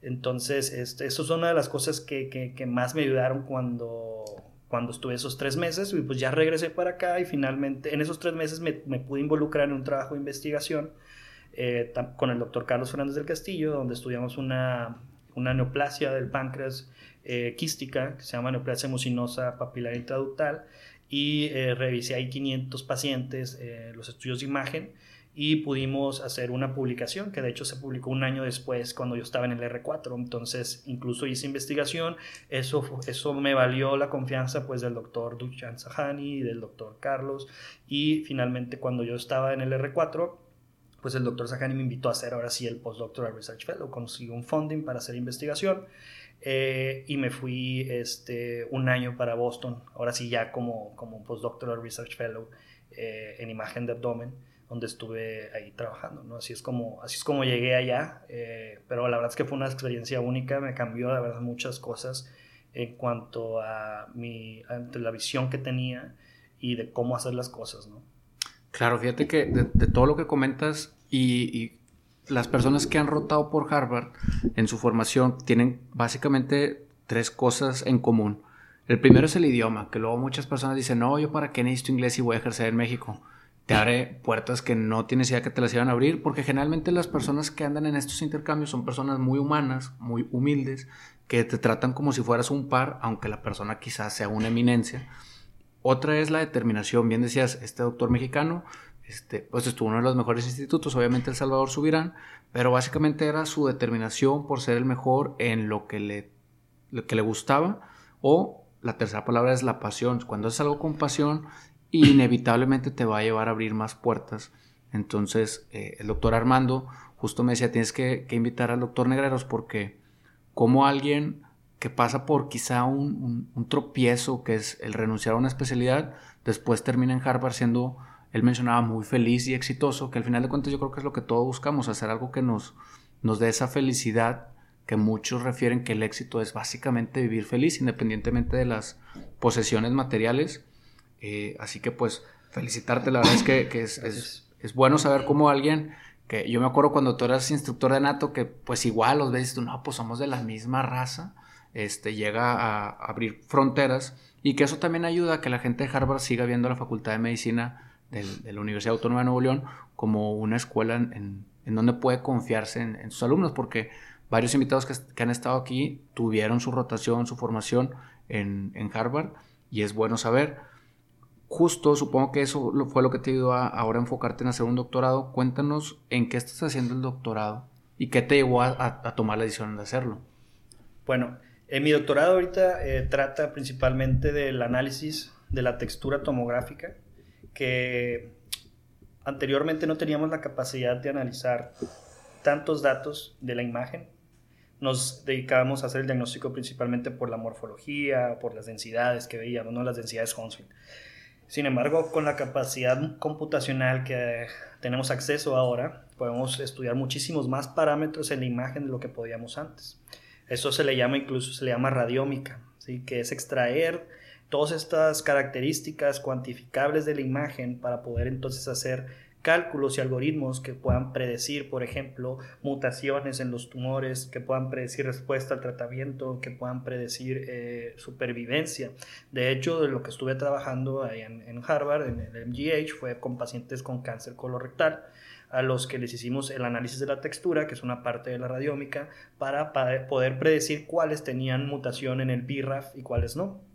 Entonces, este, eso es una de las cosas que, que más me ayudaron cuando, cuando estuve esos tres meses y pues ya regresé para acá y finalmente en esos tres meses me, pude involucrar en un trabajo de investigación eh, con el doctor Carlos Fernández del Castillo, donde estudiamos una, una neoplasia del páncreas eh, quística, que se llama neoplasia mucinosa papilar intraductal, y eh, revisé ahí 500 pacientes, los estudios de imagen, y pudimos hacer una publicación que de hecho se publicó un año después cuando yo estaba en el R4 entonces incluso hice investigación. Eso, eso me valió la confianza pues del doctor Duchan Sahani del doctor Carlos. Y finalmente cuando yo estaba en el R4 pues el doctor Sahani me invitó a hacer ahora sí el postdoctoral research fellow. Conseguí un funding para hacer investigación eh, y me fui este, un año para Boston. Ahora sí ya como, como postdoctoral research fellow eh, en imagen de abdomen donde estuve ahí trabajando, ¿no? Así es como, así es como llegué allá, eh, pero la verdad es que fue una experiencia única, me cambió la verdad muchas cosas en cuanto a mi, la visión que tenía y de cómo hacer las cosas, ¿no? Claro, fíjate que de, todo lo que comentas y, y, las personas que han rotado por Harvard en su formación tienen básicamente tres cosas en común. El primero es el idioma, que luego muchas personas dicen, no, yo para qué necesito inglés y voy a ejercer en México te abre puertas que no tienes idea que te las iban a abrir, porque generalmente las personas que andan en estos intercambios son personas muy humanas, muy humildes, que te tratan como si fueras un par, aunque la persona quizás sea una eminencia. Otra es la determinación, bien decías, este doctor mexicano este, pues estuvo uno de los mejores institutos, obviamente El Salvador Subirán, pero básicamente era su determinación por ser el mejor en lo que le, lo que le gustaba, o la tercera palabra es la pasión. Cuando es algo con pasión, inevitablemente te va a llevar a abrir más puertas. Entonces, eh, el doctor Armando justo me decía, tienes que, invitar al doctor Negreros porque como alguien que pasa por quizá un, un, tropiezo, que es el renunciar a una especialidad, después termina en Harvard siendo, él mencionaba, muy feliz y exitoso, que al final de cuentas yo creo que es lo que todos buscamos, hacer algo que nos, nos dé esa felicidad que muchos refieren que el éxito es básicamente vivir feliz independientemente de las posesiones materiales. Eh, así que pues felicitarte, la verdad es que, que es, es, es bueno saber cómo alguien que yo me acuerdo cuando tú eras instructor de nato que pues igual los ves tú no pues somos de la misma raza este llega a abrir fronteras y que eso también ayuda a que la gente de Harvard siga viendo la Facultad de Medicina de la Universidad Autónoma de Nuevo León como una escuela en, donde puede confiarse en, sus alumnos porque varios invitados que, que, han estado aquí tuvieron su rotación, su formación en, en Harvard y es bueno saber justo supongo que eso fue lo que te ayudó a ahora enfocarte en hacer un doctorado. Cuéntanos en qué estás haciendo el doctorado y qué te llevó a, tomar la decisión de hacerlo. Bueno, en mi doctorado ahorita eh, trata principalmente del análisis de la textura tomográfica, que anteriormente no teníamos la capacidad de analizar tantos datos de la imagen. Nos dedicábamos a hacer el diagnóstico principalmente por la morfología, por las densidades que veíamos, no las densidades Hounsfield. Sin embargo, con la capacidad computacional que tenemos acceso ahora, podemos estudiar muchísimos más parámetros en la imagen de lo que podíamos antes. Eso se le llama incluso se le llama radiómica, ¿sí? que es extraer todas estas características cuantificables de la imagen para poder entonces hacer cálculos y algoritmos que puedan predecir, por ejemplo, mutaciones en los tumores, que puedan predecir respuesta al tratamiento, que puedan predecir eh, supervivencia. De hecho, de lo que estuve trabajando ahí en, Harvard, en el MGH, fue con pacientes con cáncer colorectal a los que les hicimos el análisis de la textura, que es una parte de la radiómica, para poder predecir cuáles tenían mutación en el BRAF y cuáles no.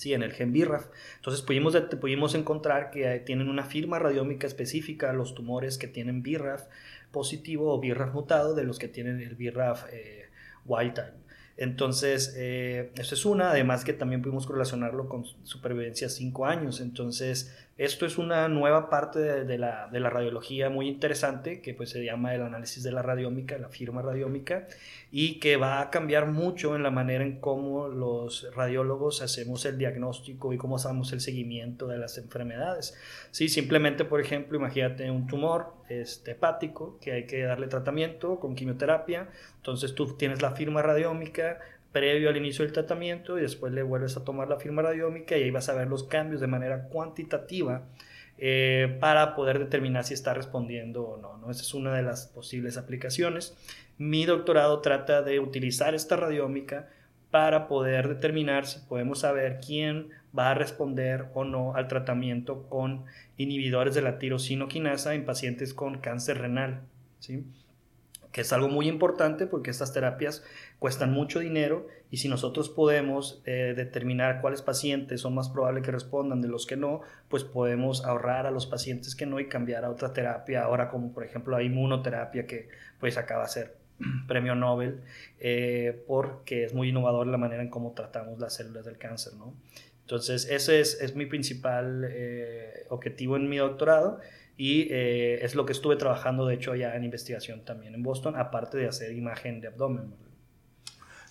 Sí, en el gen BRAF. Entonces pudimos, pudimos encontrar que tienen una firma radiómica específica los tumores que tienen BRAF positivo o BRAF mutado de los que tienen el BRAF eh, wild type. Entonces, eh, eso es una, además que también pudimos correlacionarlo con supervivencia 5 años. Entonces, esto es una nueva parte de, la, radiología muy interesante que pues se llama el análisis de la radiómica, la firma radiómica, y que va a cambiar mucho en la manera en cómo los radiólogos hacemos el diagnóstico y cómo hacemos el seguimiento de las enfermedades. Sí, simplemente, por ejemplo, imagínate un tumor este, hepático que hay que darle tratamiento con quimioterapia, entonces tú tienes la firma radiómica, previo al inicio del tratamiento y después le vuelves a tomar la firma radiómica y ahí vas a ver los cambios de manera cuantitativa eh, para poder determinar si está respondiendo o no, no. Esa es una de las posibles aplicaciones. Mi doctorado trata de utilizar esta radiómica para poder determinar si podemos saber quién va a responder o no al tratamiento con inhibidores de la tirosinoquinasa en pacientes con cáncer renal. ¿sí? Que es algo muy importante porque estas terapias cuestan mucho dinero y si nosotros podemos eh, determinar cuáles pacientes son más probables que respondan de los que no, pues podemos ahorrar a los pacientes que no y cambiar a otra terapia, ahora como por ejemplo la inmunoterapia que pues acaba de ser (clears throat) premio Nobel eh, porque es muy innovador la manera en cómo tratamos las células del cáncer, ¿no? Entonces ese es, es mi principal eh, objetivo en mi doctorado y eh, es lo que estuve trabajando, de hecho, ya en investigación también en Boston, aparte de hacer imagen de abdomen.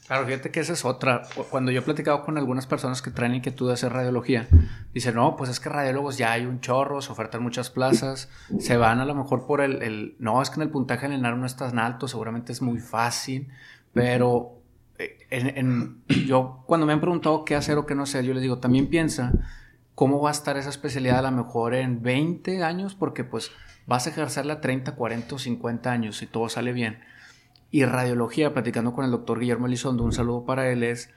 Claro, fíjate que esa es otra. Cuando yo he platicado con algunas personas que traen inquietud de hacer radiología, dicen, no, pues es que radiólogos ya hay un chorro, se ofertan muchas plazas, se van a lo mejor por el, el no, es que en el puntaje en NAR no es tan alto, seguramente es muy fácil, pero eh, en, yo cuando me han preguntado qué hacer o qué no hacer, yo les digo, también piensa cómo va a estar esa especialidad a lo mejor en 20 años, porque pues vas a ejercerla 30, 40 o 50 años si todo sale bien. Y radiología, platicando con el doctor Guillermo Elizondo, un saludo para él, es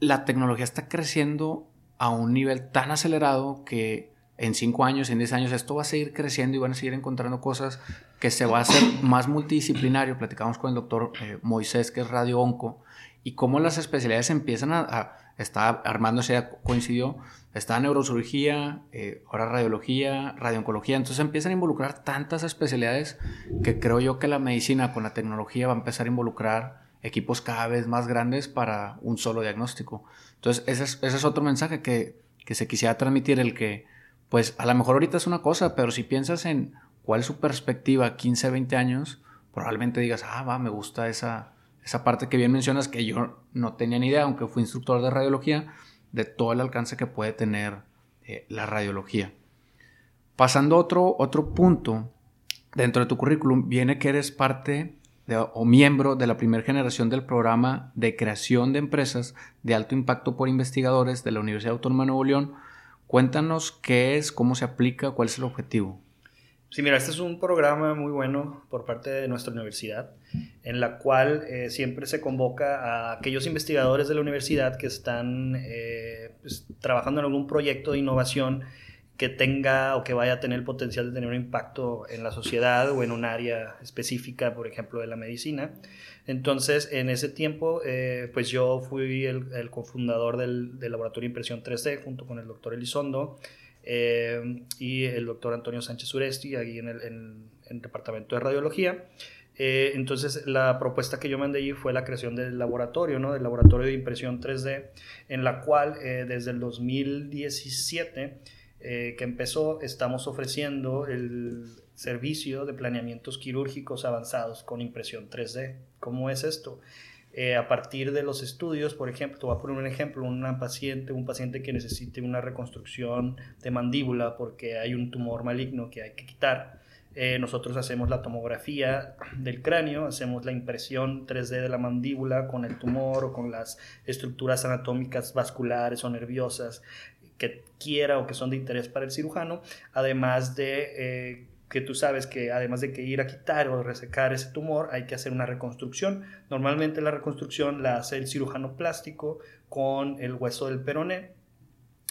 la tecnología está creciendo a un nivel tan acelerado que en 5 años, en 10 años, esto va a seguir creciendo y van a seguir encontrando cosas que se va a hacer más multidisciplinario. Platicamos con el doctor eh, Moisés, que es radio onco, y cómo las especialidades empiezan a está armándose, coincidió, está neurocirugía, eh, ahora radiología, radiooncología, entonces empiezan a involucrar tantas especialidades que creo yo que la medicina con la tecnología va a empezar a involucrar equipos cada vez más grandes para un solo diagnóstico. Entonces ese es, ese es otro mensaje que, que se quisiera transmitir, el que pues a lo mejor ahorita es una cosa, pero si piensas en cuál es su perspectiva 15, 20 años, probablemente digas, ah, va, me gusta esa, esa parte que bien mencionas que yo no tenía ni idea, aunque fui instructor de radiología, de todo el alcance que puede tener eh, la radiología. Pasando a otro, otro punto, dentro de tu currículum viene que eres parte o miembro de la primera generación del programa de creación de empresas de alto impacto por investigadores de la Universidad Autónoma de Nuevo León. Cuéntanos qué es, cómo se aplica, cuál es el objetivo. Sí, mira, este es un programa muy bueno por parte de nuestra universidad, en la cual eh, siempre se convoca a aquellos investigadores de la universidad que están eh, pues, trabajando en algún proyecto de innovación que tenga o que vaya a tener el potencial de tener un impacto en la sociedad o en un área específica, por ejemplo, de la medicina. Entonces, en ese tiempo, eh, pues yo fui el, cofundador del, del, laboratorio de impresión 3D junto con el doctor Elizondo. Eh, y el doctor Antonio Sánchez Uresti, aquí en el, departamento de radiología. Eh, entonces, la propuesta que yo mandé allí fue la creación del laboratorio, ¿no? Del laboratorio de impresión 3D, en la cual eh, desde el 2017 que empezó, estamos ofreciendo el servicio de planeamientos quirúrgicos avanzados con impresión 3D. ¿Cómo es esto? Eh, a partir de los estudios, por ejemplo, te voy a poner un ejemplo, una paciente, un paciente que necesite una reconstrucción de mandíbula porque hay un tumor maligno que hay que quitar. Eh, nosotros hacemos la tomografía del cráneo, hacemos la impresión 3D de la mandíbula con el tumor o con las estructuras anatómicas vasculares o nerviosas que quiera o que son de interés para el cirujano, además de eh, que tú sabes que además de que ir a quitar o resecar ese tumor, hay que hacer una reconstrucción. Normalmente la reconstrucción la hace el cirujano plástico con el hueso del peroné.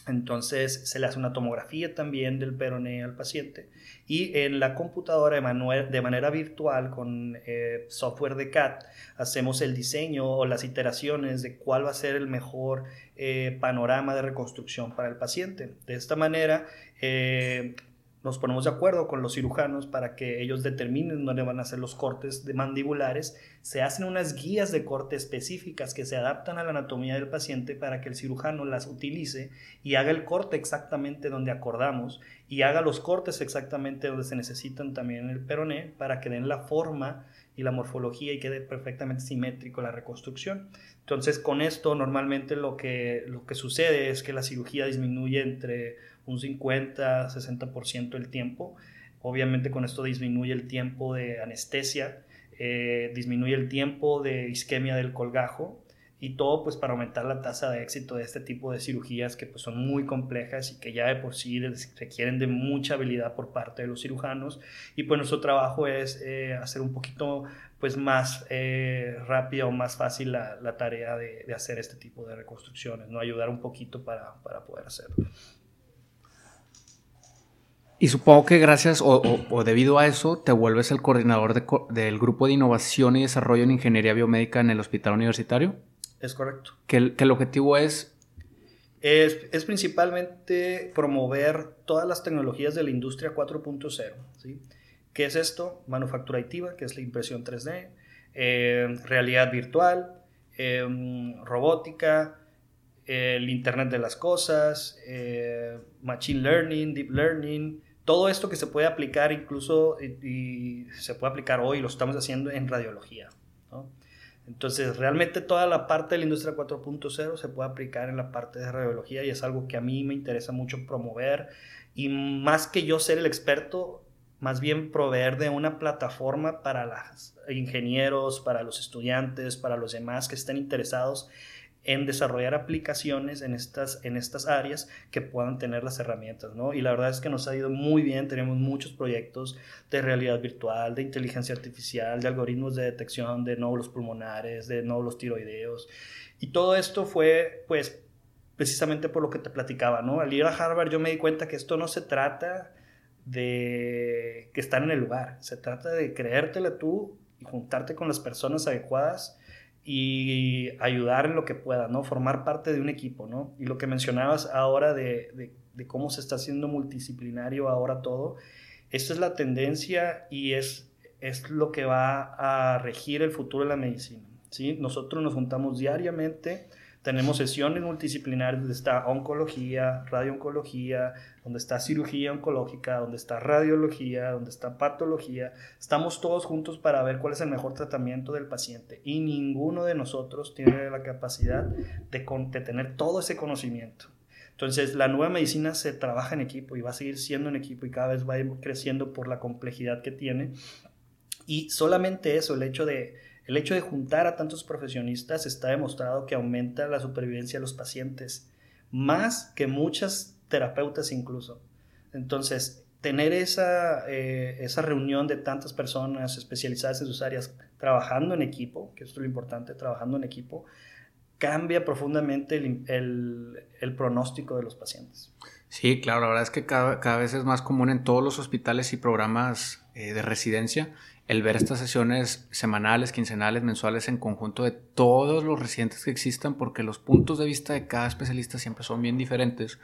Entonces se le hace una tomografía también del peroné al paciente y en la computadora de, manera virtual con eh, software de CAD hacemos el diseño o las iteraciones de cuál va a ser el mejor eh, panorama de reconstrucción para el paciente. De esta manera eh, nos ponemos de acuerdo con los cirujanos para que ellos determinen dónde van a hacer los cortes de mandibulares. Se hacen unas guías de corte específicas que se adaptan a la anatomía del paciente para que el cirujano las utilice y haga el corte exactamente donde acordamos y haga los cortes exactamente donde se necesitan también en el peroné para que den la forma y la morfología y quede perfectamente simétrico la reconstrucción. Entonces, con esto normalmente lo que, lo que sucede es que la cirugía disminuye entre un 50, 60% del tiempo. Obviamente con esto disminuye el tiempo de anestesia, eh, disminuye el tiempo de isquemia del colgajo y todo pues para aumentar la tasa de éxito de este tipo de cirugías que pues son muy complejas y que ya de por sí requieren de mucha habilidad por parte de los cirujanos y pues nuestro trabajo es eh, hacer un poquito pues más eh, rápida o más fácil la, tarea de, hacer este tipo de reconstrucciones, ¿no? ayudar un poquito para, para poder hacerlo. Y supongo que gracias o, debido a eso te vuelves el coordinador del Grupo de Innovación y Desarrollo en Ingeniería Biomédica en el Hospital Universitario. Es correcto. Que el, objetivo es... es... principalmente promover todas las tecnologías de la industria 4.0. ¿sí? ¿Qué es esto? Manufactura aditiva, que es la impresión 3D, eh, realidad virtual, eh, robótica, el Internet de las Cosas, eh, Machine Learning, Deep Learning, todo esto que se puede aplicar incluso y, se puede aplicar hoy, lo estamos haciendo en radiología. Entonces, realmente toda la parte de la industria 4.0 se puede aplicar en la parte de radiología y es algo que a mí me interesa mucho promover y más que yo ser el experto, más bien proveer de una plataforma para los ingenieros, para los estudiantes, para los demás que estén interesados en desarrollar aplicaciones en estas, en estas áreas que puedan tener las herramientas, ¿no? Y la verdad es que nos ha ido muy bien, tenemos muchos proyectos de realidad virtual, de inteligencia artificial, de algoritmos de detección de nódulos pulmonares, de nódulos tiroideos, y todo esto fue, pues, precisamente por lo que te platicaba, ¿no? Al ir a Harvard yo me di cuenta que esto no se trata de que estar en el lugar, se trata de creértela tú y juntarte con las personas adecuadas y ayudar en lo que pueda, ¿no? Formar parte de un equipo, ¿no? Y lo que mencionabas ahora de, de, cómo se está haciendo multidisciplinario ahora todo, esto es la tendencia y es, es lo que va a regir el futuro de la medicina, ¿sí? Nosotros nos juntamos diariamente tenemos sesiones multidisciplinarias donde está oncología, radiooncología, donde está cirugía oncológica, donde está radiología, donde está patología. Estamos todos juntos para ver cuál es el mejor tratamiento del paciente y ninguno de nosotros tiene la capacidad de, de tener todo ese conocimiento. Entonces, la nueva medicina se trabaja en equipo y va a seguir siendo en equipo y cada vez va creciendo por la complejidad que tiene. Y solamente eso, el hecho de el hecho de juntar a tantos profesionistas está demostrado que aumenta la supervivencia de los pacientes, más que muchas terapeutas incluso. Entonces, tener esa, eh, esa reunión de tantas personas especializadas en sus áreas trabajando en equipo, que esto es lo importante, trabajando en equipo, cambia profundamente el, pronóstico de los pacientes. Sí, claro, la verdad es que cada, vez es más común en todos los hospitales y programas eh, de residencia el ver estas sesiones semanales, quincenales, mensuales en conjunto de todos los residentes que existan, porque los puntos de vista de cada especialista siempre son bien diferentes.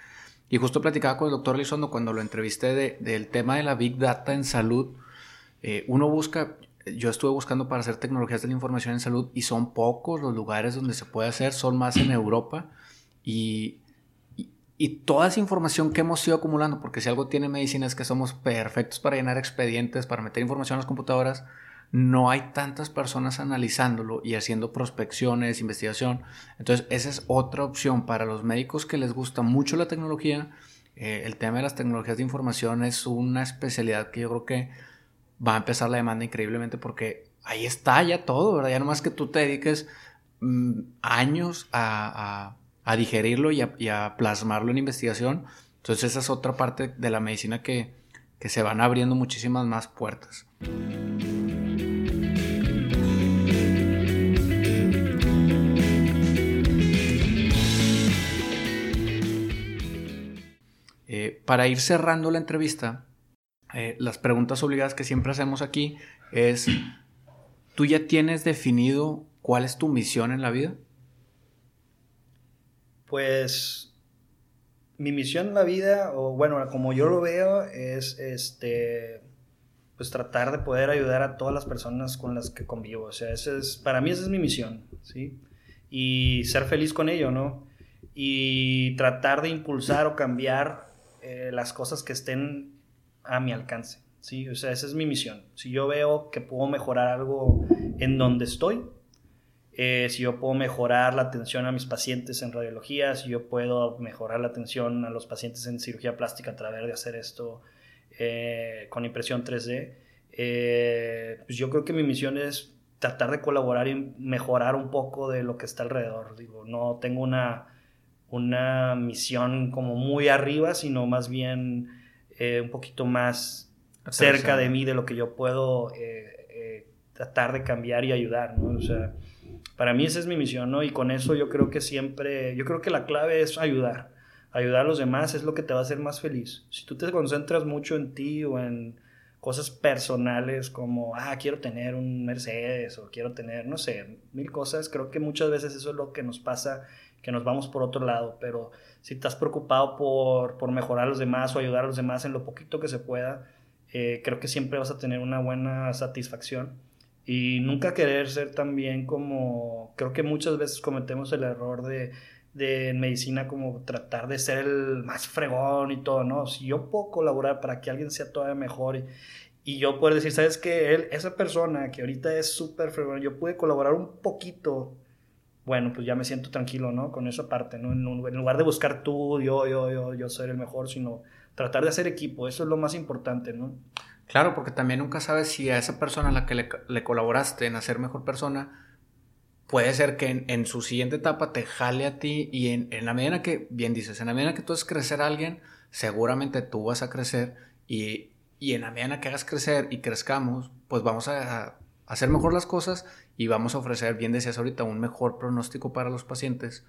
Y justo platicaba con el doctor Lizondo cuando lo entrevisté del tema de la Big Data en salud. Eh, uno busca, yo estuve buscando para hacer tecnologías de la información en salud y son pocos los lugares donde se puede hacer, son más en Europa. Y y toda esa información que hemos ido acumulando, porque si algo tiene medicina es que somos perfectos para llenar expedientes, para meter información en las computadoras, no hay tantas personas analizándolo y haciendo prospecciones, investigación. Entonces, esa es otra opción para los médicos que les gusta mucho la tecnología. Eh, el tema de las tecnologías de información es una especialidad que yo creo que va a empezar la demanda increíblemente porque ahí está ya todo, ¿verdad? Ya nomás que tú te dediques mm, años a a digerirlo y a, plasmarlo en investigación. Entonces esa es otra parte de la medicina que, se van abriendo muchísimas más puertas. Eh, para ir cerrando la entrevista, eh, las preguntas obligadas que siempre hacemos aquí es, ¿tú ya tienes definido cuál es tu misión en la vida? Pues mi misión en la vida, o bueno, como yo lo veo, es este pues tratar de poder ayudar a todas las personas con las que convivo. O sea, ese es, para mí esa es mi misión, ¿sí? Y ser feliz con ello, ¿no? Y tratar de impulsar o cambiar eh, las cosas que estén a mi alcance, ¿sí? O sea, esa es mi misión. Si yo veo que puedo mejorar algo en donde estoy, eh, si yo puedo mejorar la atención a mis pacientes en radiología, si yo puedo mejorar la atención a los pacientes en cirugía plástica a través de hacer esto eh, con impresión 3D, eh, pues yo creo que mi misión es tratar de colaborar y mejorar un poco de lo que está alrededor. Digo, no tengo una, una misión como muy arriba, sino más bien un poquito más cerca de mí, de lo que yo puedo tratar de cambiar y ayudar, ¿no? O sea, para mí esa es mi misión, ¿no? Y con eso yo creo que siempre, yo creo que la clave es ayudar. Ayudar a los demás es lo que te va a hacer más feliz. Si tú te concentras mucho en ti o en cosas personales como, ah, quiero tener un Mercedes o quiero tener, no sé, mil cosas, creo que muchas veces eso es lo que nos pasa, que nos vamos por otro lado. Pero si estás preocupado por, por mejorar a los demás o ayudar a los demás en lo poquito que se pueda, eh, creo que siempre vas a tener una buena satisfacción y nunca querer ser también como, creo que muchas veces cometemos el error de, de en medicina como tratar de ser el más fregón y todo, ¿no? Si yo puedo colaborar para que alguien sea todavía mejor y, y yo puedo decir, ¿sabes qué? Él, esa persona que ahorita es súper fregón, yo pude colaborar un poquito, bueno, pues ya me siento tranquilo, ¿no? Con esa parte, ¿no? En, en lugar de buscar tú, yo, yo, yo, yo ser el mejor, sino tratar de hacer equipo, eso es lo más importante, ¿no? Claro, porque también nunca sabes si a esa persona a la que le, colaboraste en hacer mejor persona, puede ser que en, su siguiente etapa te jale a ti y en, la medida que, bien dices, en la medida que tú haces crecer a alguien, seguramente tú vas a crecer y, en la medida que hagas crecer y crezcamos, pues vamos a, hacer mejor las cosas y vamos a ofrecer, bien decías ahorita, un mejor pronóstico para los pacientes.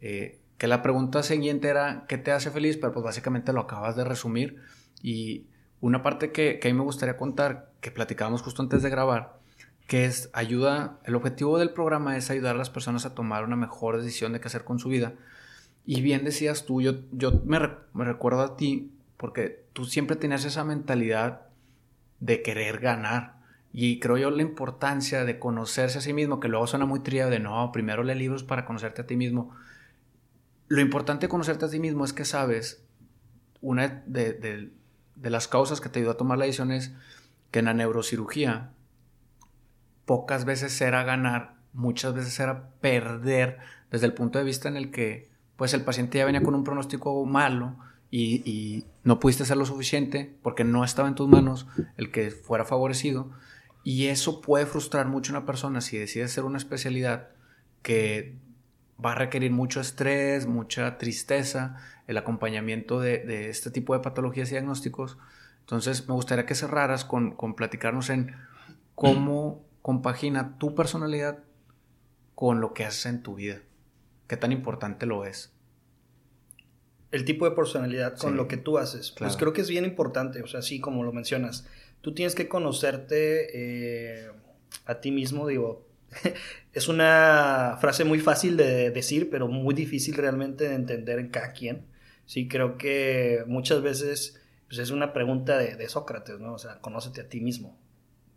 Eh, que la pregunta siguiente era, ¿qué te hace feliz? Pero pues básicamente lo acabas de resumir y una parte que, a mí me gustaría contar, que platicábamos justo antes de grabar, que es ayuda, el objetivo del programa es ayudar a las personas a tomar una mejor decisión de qué hacer con su vida. Y bien decías tú, yo, yo me, me recuerdo a ti, porque tú siempre tenías esa mentalidad de querer ganar. Y creo yo la importancia de conocerse a sí mismo, que luego suena muy trillado de no, primero lee libros para conocerte a ti mismo. Lo importante de conocerte a ti mismo es que sabes, una de, de las causas que te ayudó a tomar la decisión es que en la neurocirugía pocas veces era ganar, muchas veces era perder desde el punto de vista en el que pues el paciente ya venía con un pronóstico malo y, no pudiste hacer lo suficiente porque no estaba en tus manos el que fuera favorecido. Y eso puede frustrar mucho a una persona si decide hacer una especialidad que va a requerir mucho estrés, mucha tristeza, el acompañamiento de, este tipo de patologías y diagnósticos. Entonces me gustaría que cerraras con, con platicarnos en cómo compagina tu personalidad con lo que haces en tu vida. ¿Qué tan importante lo es? El tipo de personalidad con lo que tú haces. Pues creo que es bien importante, o sea, sí, como lo mencionas. Tú tienes que conocerte eh, a ti mismo, digo, (laughs) es una frase muy fácil de decir, pero muy difícil realmente de entender en cada quien. Sí, creo que muchas veces pues, es una pregunta de, Sócrates, ¿no? O sea, conócete a ti mismo.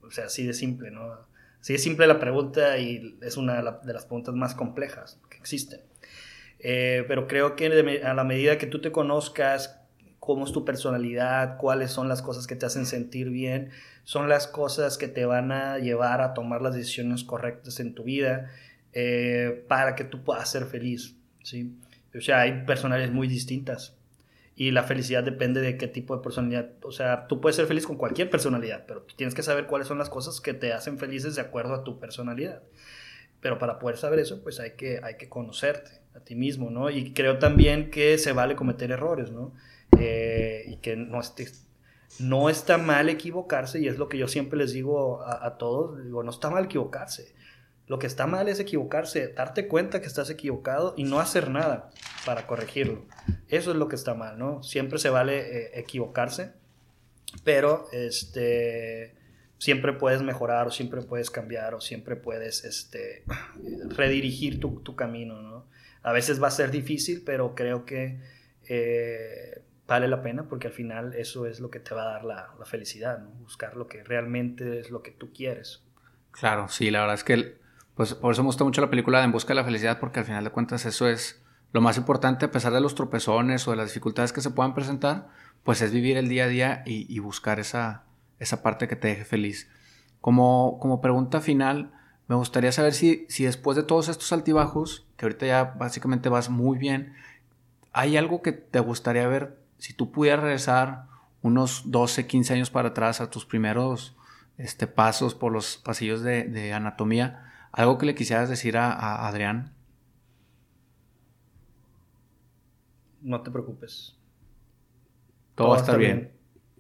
O sea, así de simple, ¿no? Sí, es simple la pregunta y es una de las preguntas más complejas que existen. Eh, pero creo que a la medida que tú te conozcas cómo es tu personalidad, cuáles son las cosas que te hacen sentir bien, son las cosas que te van a llevar a tomar las decisiones correctas en tu vida eh, para que tú puedas ser feliz. ¿sí? O sea, hay personalidades muy distintas y la felicidad depende de qué tipo de personalidad. O sea, tú puedes ser feliz con cualquier personalidad, pero tienes que saber cuáles son las cosas que te hacen felices de acuerdo a tu personalidad. Pero para poder saber eso, pues hay que, hay que conocerte a ti mismo, ¿no? Y creo también que se vale cometer errores, ¿no? Eh, y que no, no está mal equivocarse, y es lo que yo siempre les digo a, a todos, digo, no está mal equivocarse lo que está mal es equivocarse, darte cuenta que estás equivocado y no hacer nada para corregirlo. Eso es lo que está mal, ¿no? Siempre se vale eh, equivocarse, pero este, siempre puedes mejorar o siempre puedes cambiar o siempre puedes este, redirigir tu, camino, ¿no? A veces va a ser difícil, pero creo que eh, vale la pena porque al final eso es lo que te va a dar la, la felicidad, ¿no? Buscar lo que realmente es lo que tú quieres. Claro, sí, la verdad es que pues por eso me gusta mucho la película de En Busca de la Felicidad, porque al final de cuentas eso es lo más importante, a pesar de los tropezones o de las dificultades que se puedan presentar, pues es vivir el día a día y, buscar esa, esa parte que te deje feliz. Como, como pregunta final, me gustaría saber si, si después de todos estos altibajos, que ahorita ya básicamente vas muy bien, ¿hay algo que te gustaría ver si tú pudieras regresar unos 12, 15 años para atrás a tus primeros este, pasos por los pasillos de, de anatomía? ¿Algo que le quisieras decir a, Adrián? No te preocupes. Todo, va a estar bien.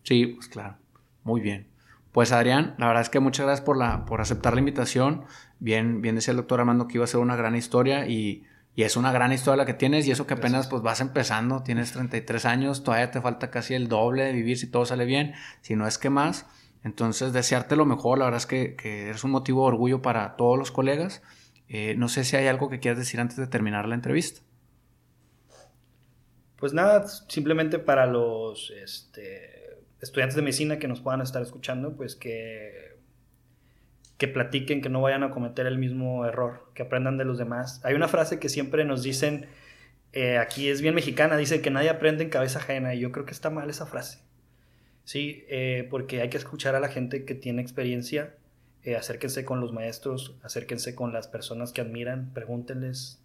Sí, pues claro. Muy bien. Pues Adrián, la verdad es que muchas gracias por, la, por aceptar la invitación. Bien, bien decía el doctor Armando que iba a ser una gran historia y, es una gran historia la que tienes y eso que apenas pues vas empezando, tienes 33 años, todavía te falta casi el doble de vivir si todo sale bien, si no es que más. Entonces, desearte lo mejor, la verdad es que, eres un motivo de orgullo para todos los colegas. Eh, no sé si hay algo que quieras decir antes de terminar la entrevista. Pues nada, simplemente para los este, estudiantes de medicina que nos puedan estar escuchando, pues que, que platiquen, que no vayan a cometer el mismo error, que aprendan de los demás. Hay una frase que siempre nos dicen, eh, aquí es bien mexicana, dice que nadie aprende en cabeza ajena, y yo creo que está mal esa frase. Sí, eh, porque hay que escuchar a la gente que tiene experiencia, eh, acérquense con los maestros, acérquense con las personas que admiran, pregúntenles,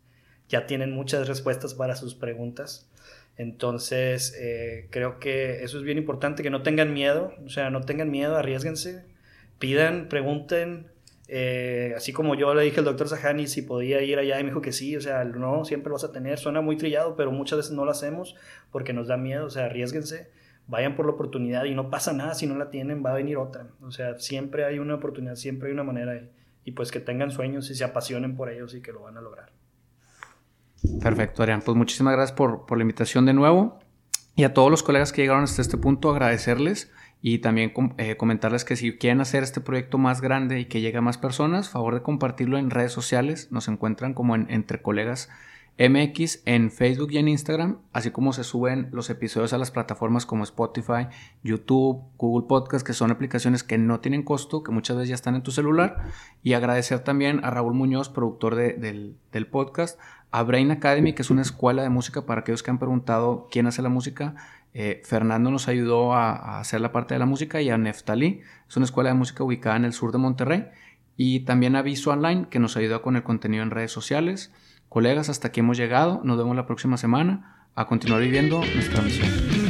ya tienen muchas respuestas para sus preguntas. Entonces, eh, creo que eso es bien importante, que no tengan miedo, o sea, no tengan miedo, arriesguense, pidan, pregunten, así como yo le dije al doctor Sahani si podía ir allá y me dijo que sí, o sea, no, siempre lo vas a tener, suena muy trillado, pero muchas veces no lo hacemos porque nos da miedo, o sea, arriesguense vayan por la oportunidad y no pasa nada si no la tienen, va a venir otra. O sea, siempre hay una oportunidad, siempre hay una manera y pues que tengan sueños y se apasionen por ellos y que lo van a lograr. Perfecto, Arián. Pues muchísimas gracias por, por la invitación de nuevo y a todos los colegas que llegaron hasta este punto agradecerles Y también eh, comentarles que si quieren hacer este proyecto más grande y que llegue a más personas, favor de compartirlo en redes sociales. Nos encuentran como en Entre Colegas MX en Facebook y en Instagram, así como se suben los episodios a las plataformas como Spotify, YouTube, Google Podcast, que son aplicaciones que no tienen costo, que muchas veces ya están en tu celular. Y agradecer también a Raúl Muñoz, productor del, podcast, a Brain Academy, que es una escuela de música para aquellos que han preguntado quién hace la música. Eh, Fernando nos ayudó a, hacer la parte de la música y a Neftalí, es una escuela de música ubicada en el sur de Monterrey. Y también a Viso Online, que nos ayuda con el contenido en redes sociales. Colegas, hasta aquí hemos llegado. Nos vemos la próxima semana a continuar viviendo nuestra misión.